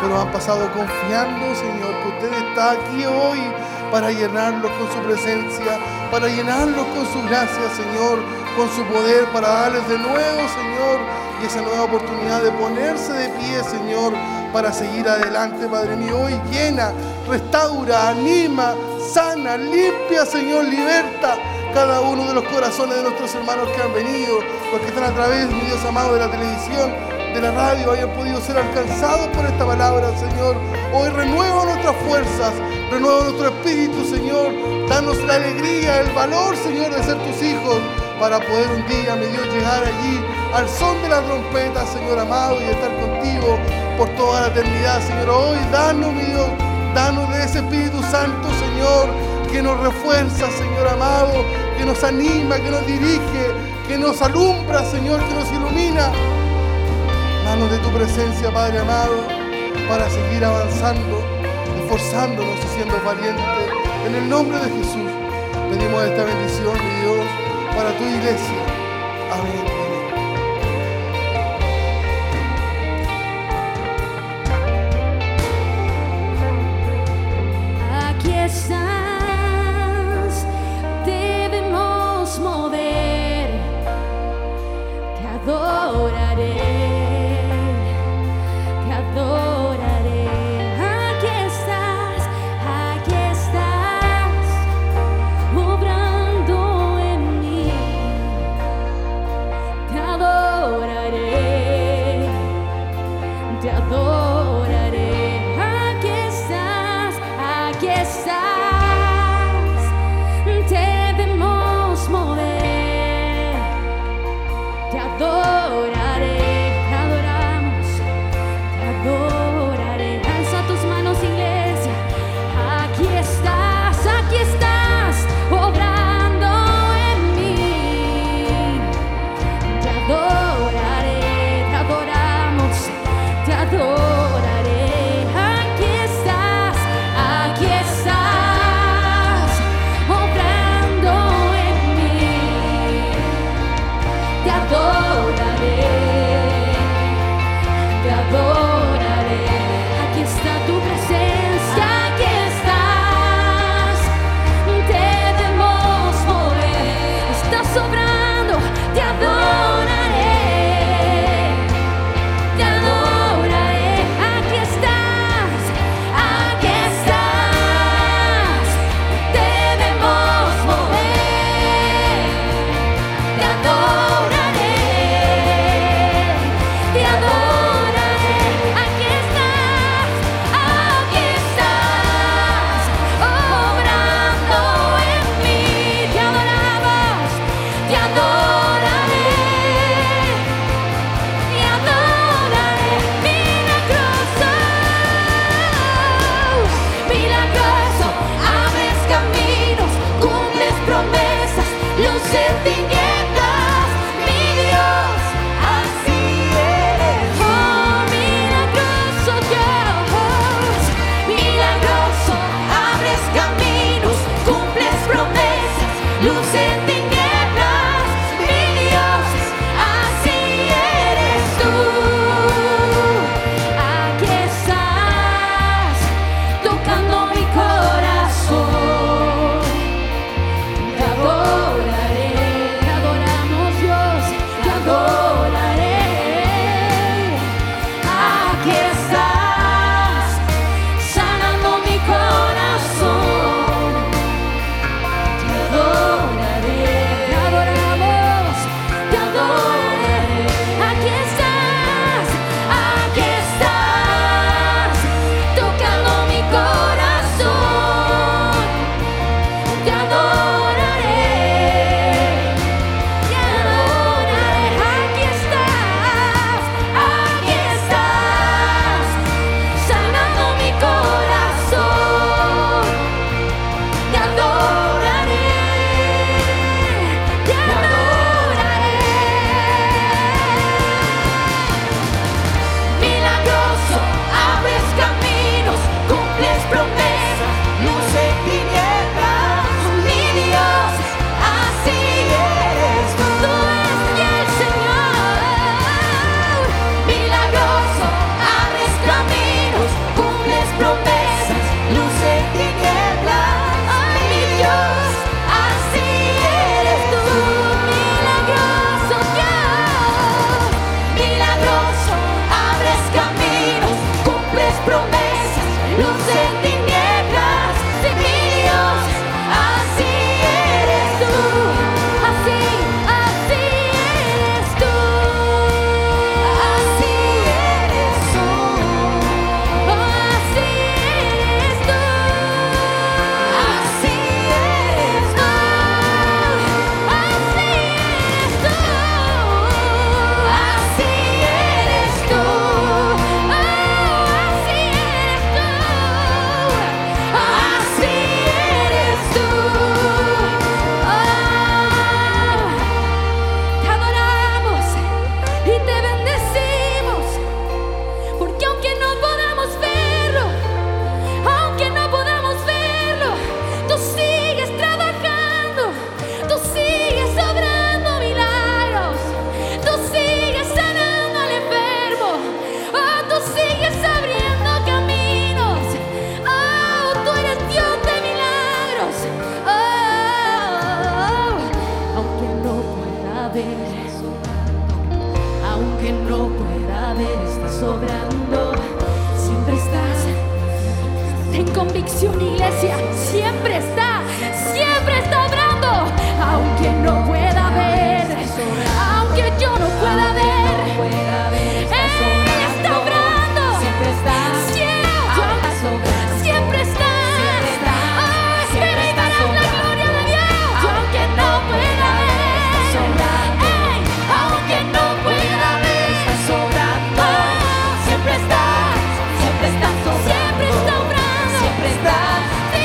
pero han pasado confiando, Señor, que usted está aquí hoy para llenarlos con su presencia, para llenarlos con su gracia, Señor, con su poder, para darles de nuevo, Señor, y esa nueva oportunidad de ponerse de pie, Señor, para seguir adelante, Padre mío. Hoy llena, restaura, anima, sana, limpia, Señor, liberta cada uno de los corazones de nuestros hermanos que han venido, los que están a través, mi Dios amado, de la televisión, de la radio, hayan podido ser alcanzados por esta palabra, Señor. Hoy renueva nuestras fuerzas, renueva nuestro espíritu, Señor. Danos la alegría, el valor, Señor, de ser tus hijos, para poder un día, mi Dios, llegar allí al son de la trompeta, Señor amado, y estar contigo por toda la eternidad, Señor. Hoy, danos, mi Dios, danos de ese Espíritu Santo, Señor, que nos refuerza, Señor amado, que nos anima, que nos dirige, que nos alumbra, Señor, que nos ilumina. Danos de tu presencia, Padre amado, para seguir avanzando, esforzándonos y siendo valientes. En el nombre de Jesús pedimos esta bendición, mi Dios, para tu iglesia. siempre estás.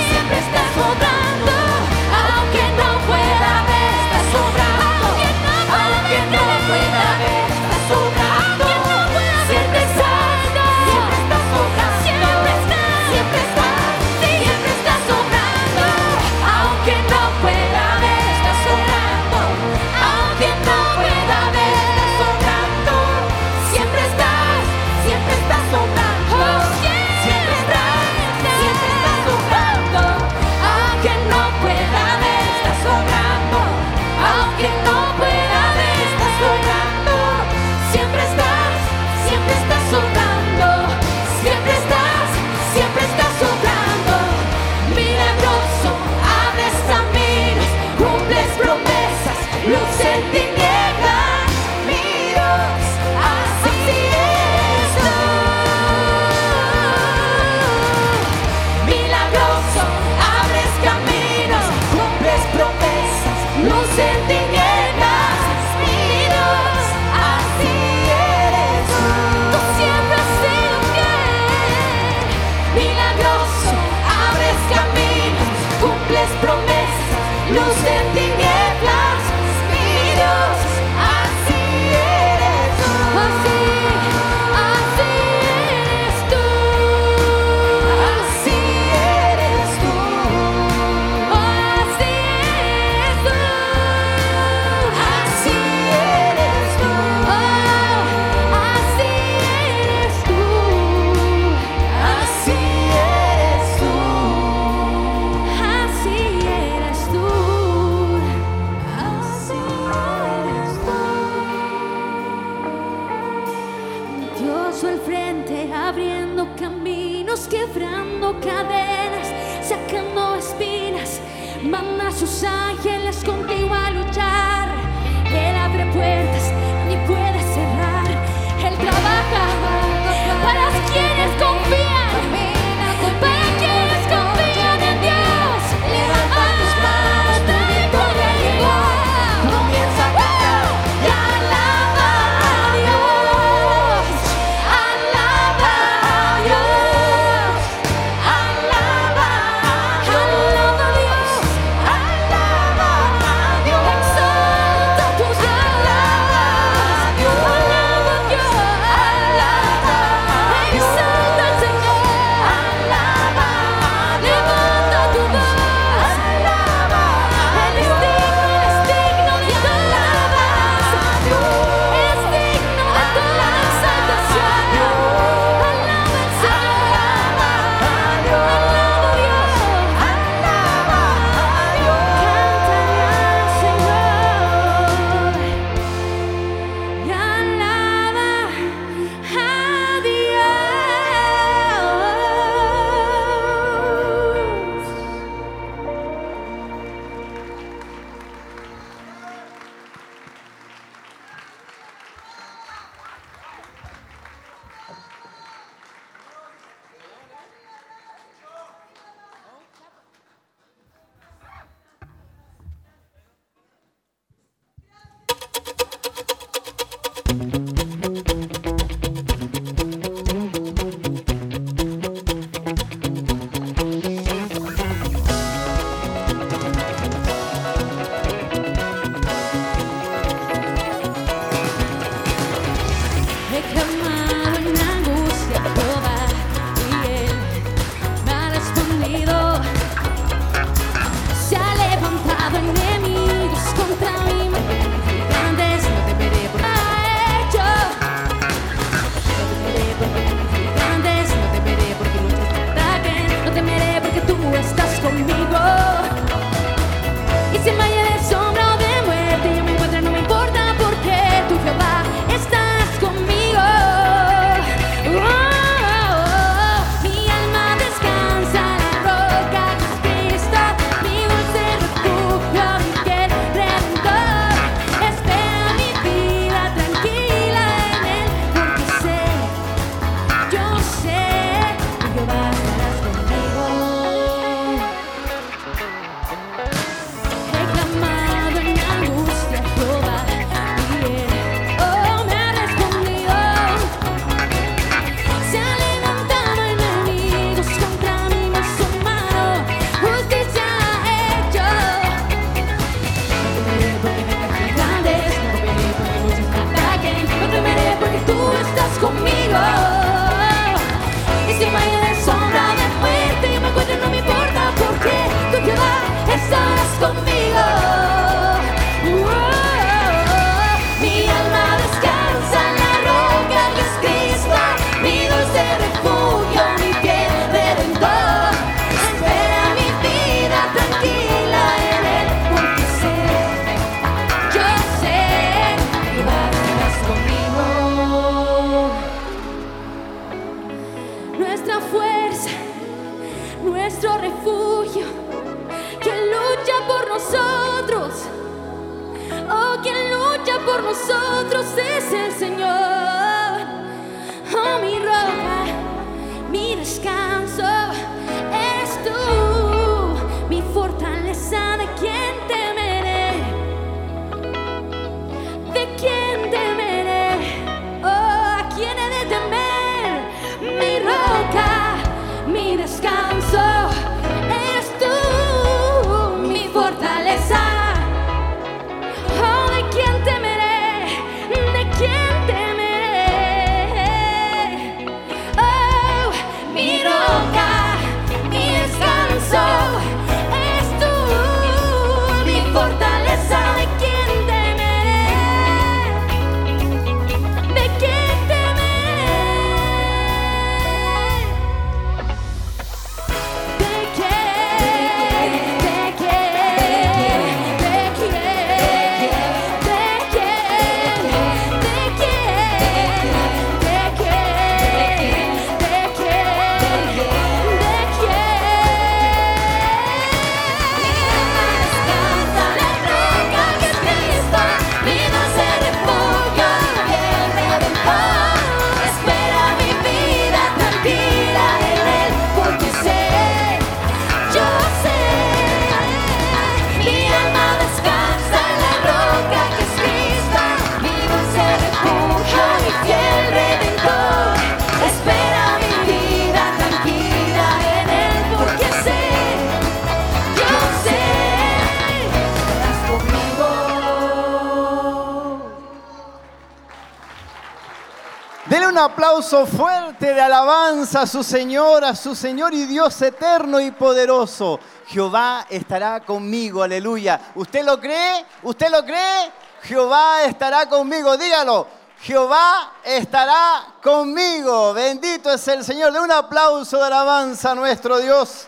A su Señor, a su Señor y Dios eterno y poderoso. Jehová estará conmigo, aleluya. ¿Usted lo cree? ¿Usted lo cree? Jehová estará conmigo, dígalo. Jehová estará conmigo. Bendito es el Señor. De un aplauso de alabanza a nuestro Dios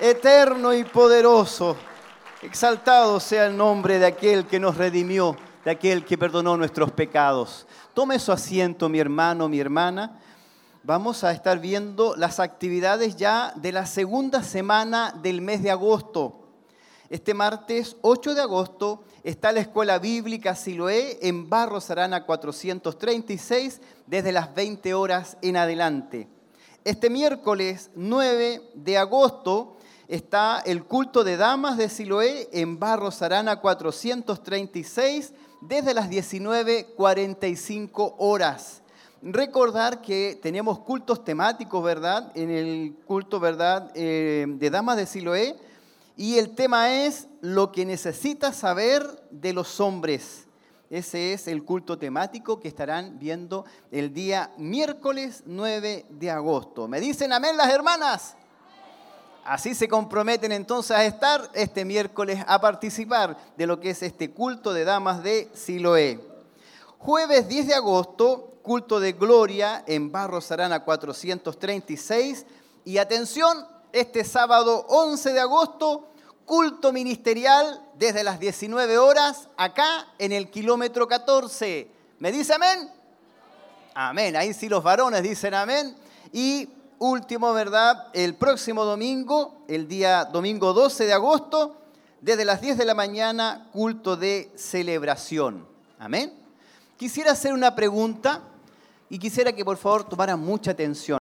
eterno y poderoso. Exaltado sea el nombre de aquel que nos redimió, de aquel que perdonó nuestros pecados. Tome su asiento, mi hermano, mi hermana. Vamos a estar viendo las actividades ya de la segunda semana del mes de agosto. Este martes 8 de agosto está la Escuela Bíblica Siloé en Barros Arana 436 desde las 20 horas en adelante. Este miércoles 9 de agosto está el culto de damas de Siloé en Barros Arana 436 desde las 19.45 horas. Recordar que tenemos cultos temáticos, ¿verdad? En el culto, ¿verdad? Eh, de damas de Siloé. Y el tema es lo que necesitas saber de los hombres. Ese es el culto temático que estarán viendo el día miércoles 9 de agosto. ¿Me dicen amén las hermanas? Así se comprometen entonces a estar este miércoles a participar de lo que es este culto de damas de Siloé. Jueves 10 de agosto, culto de gloria en Barros Arana 436. Y atención, este sábado 11 de agosto, culto ministerial desde las 19 horas acá en el kilómetro 14. ¿Me dice amén? Amén. Ahí sí los varones dicen amén. Y último, ¿verdad? El próximo domingo, el día domingo 12 de agosto, desde las 10 de la mañana, culto de celebración. Amén. Quisiera hacer una pregunta y quisiera que por favor tomaran mucha atención.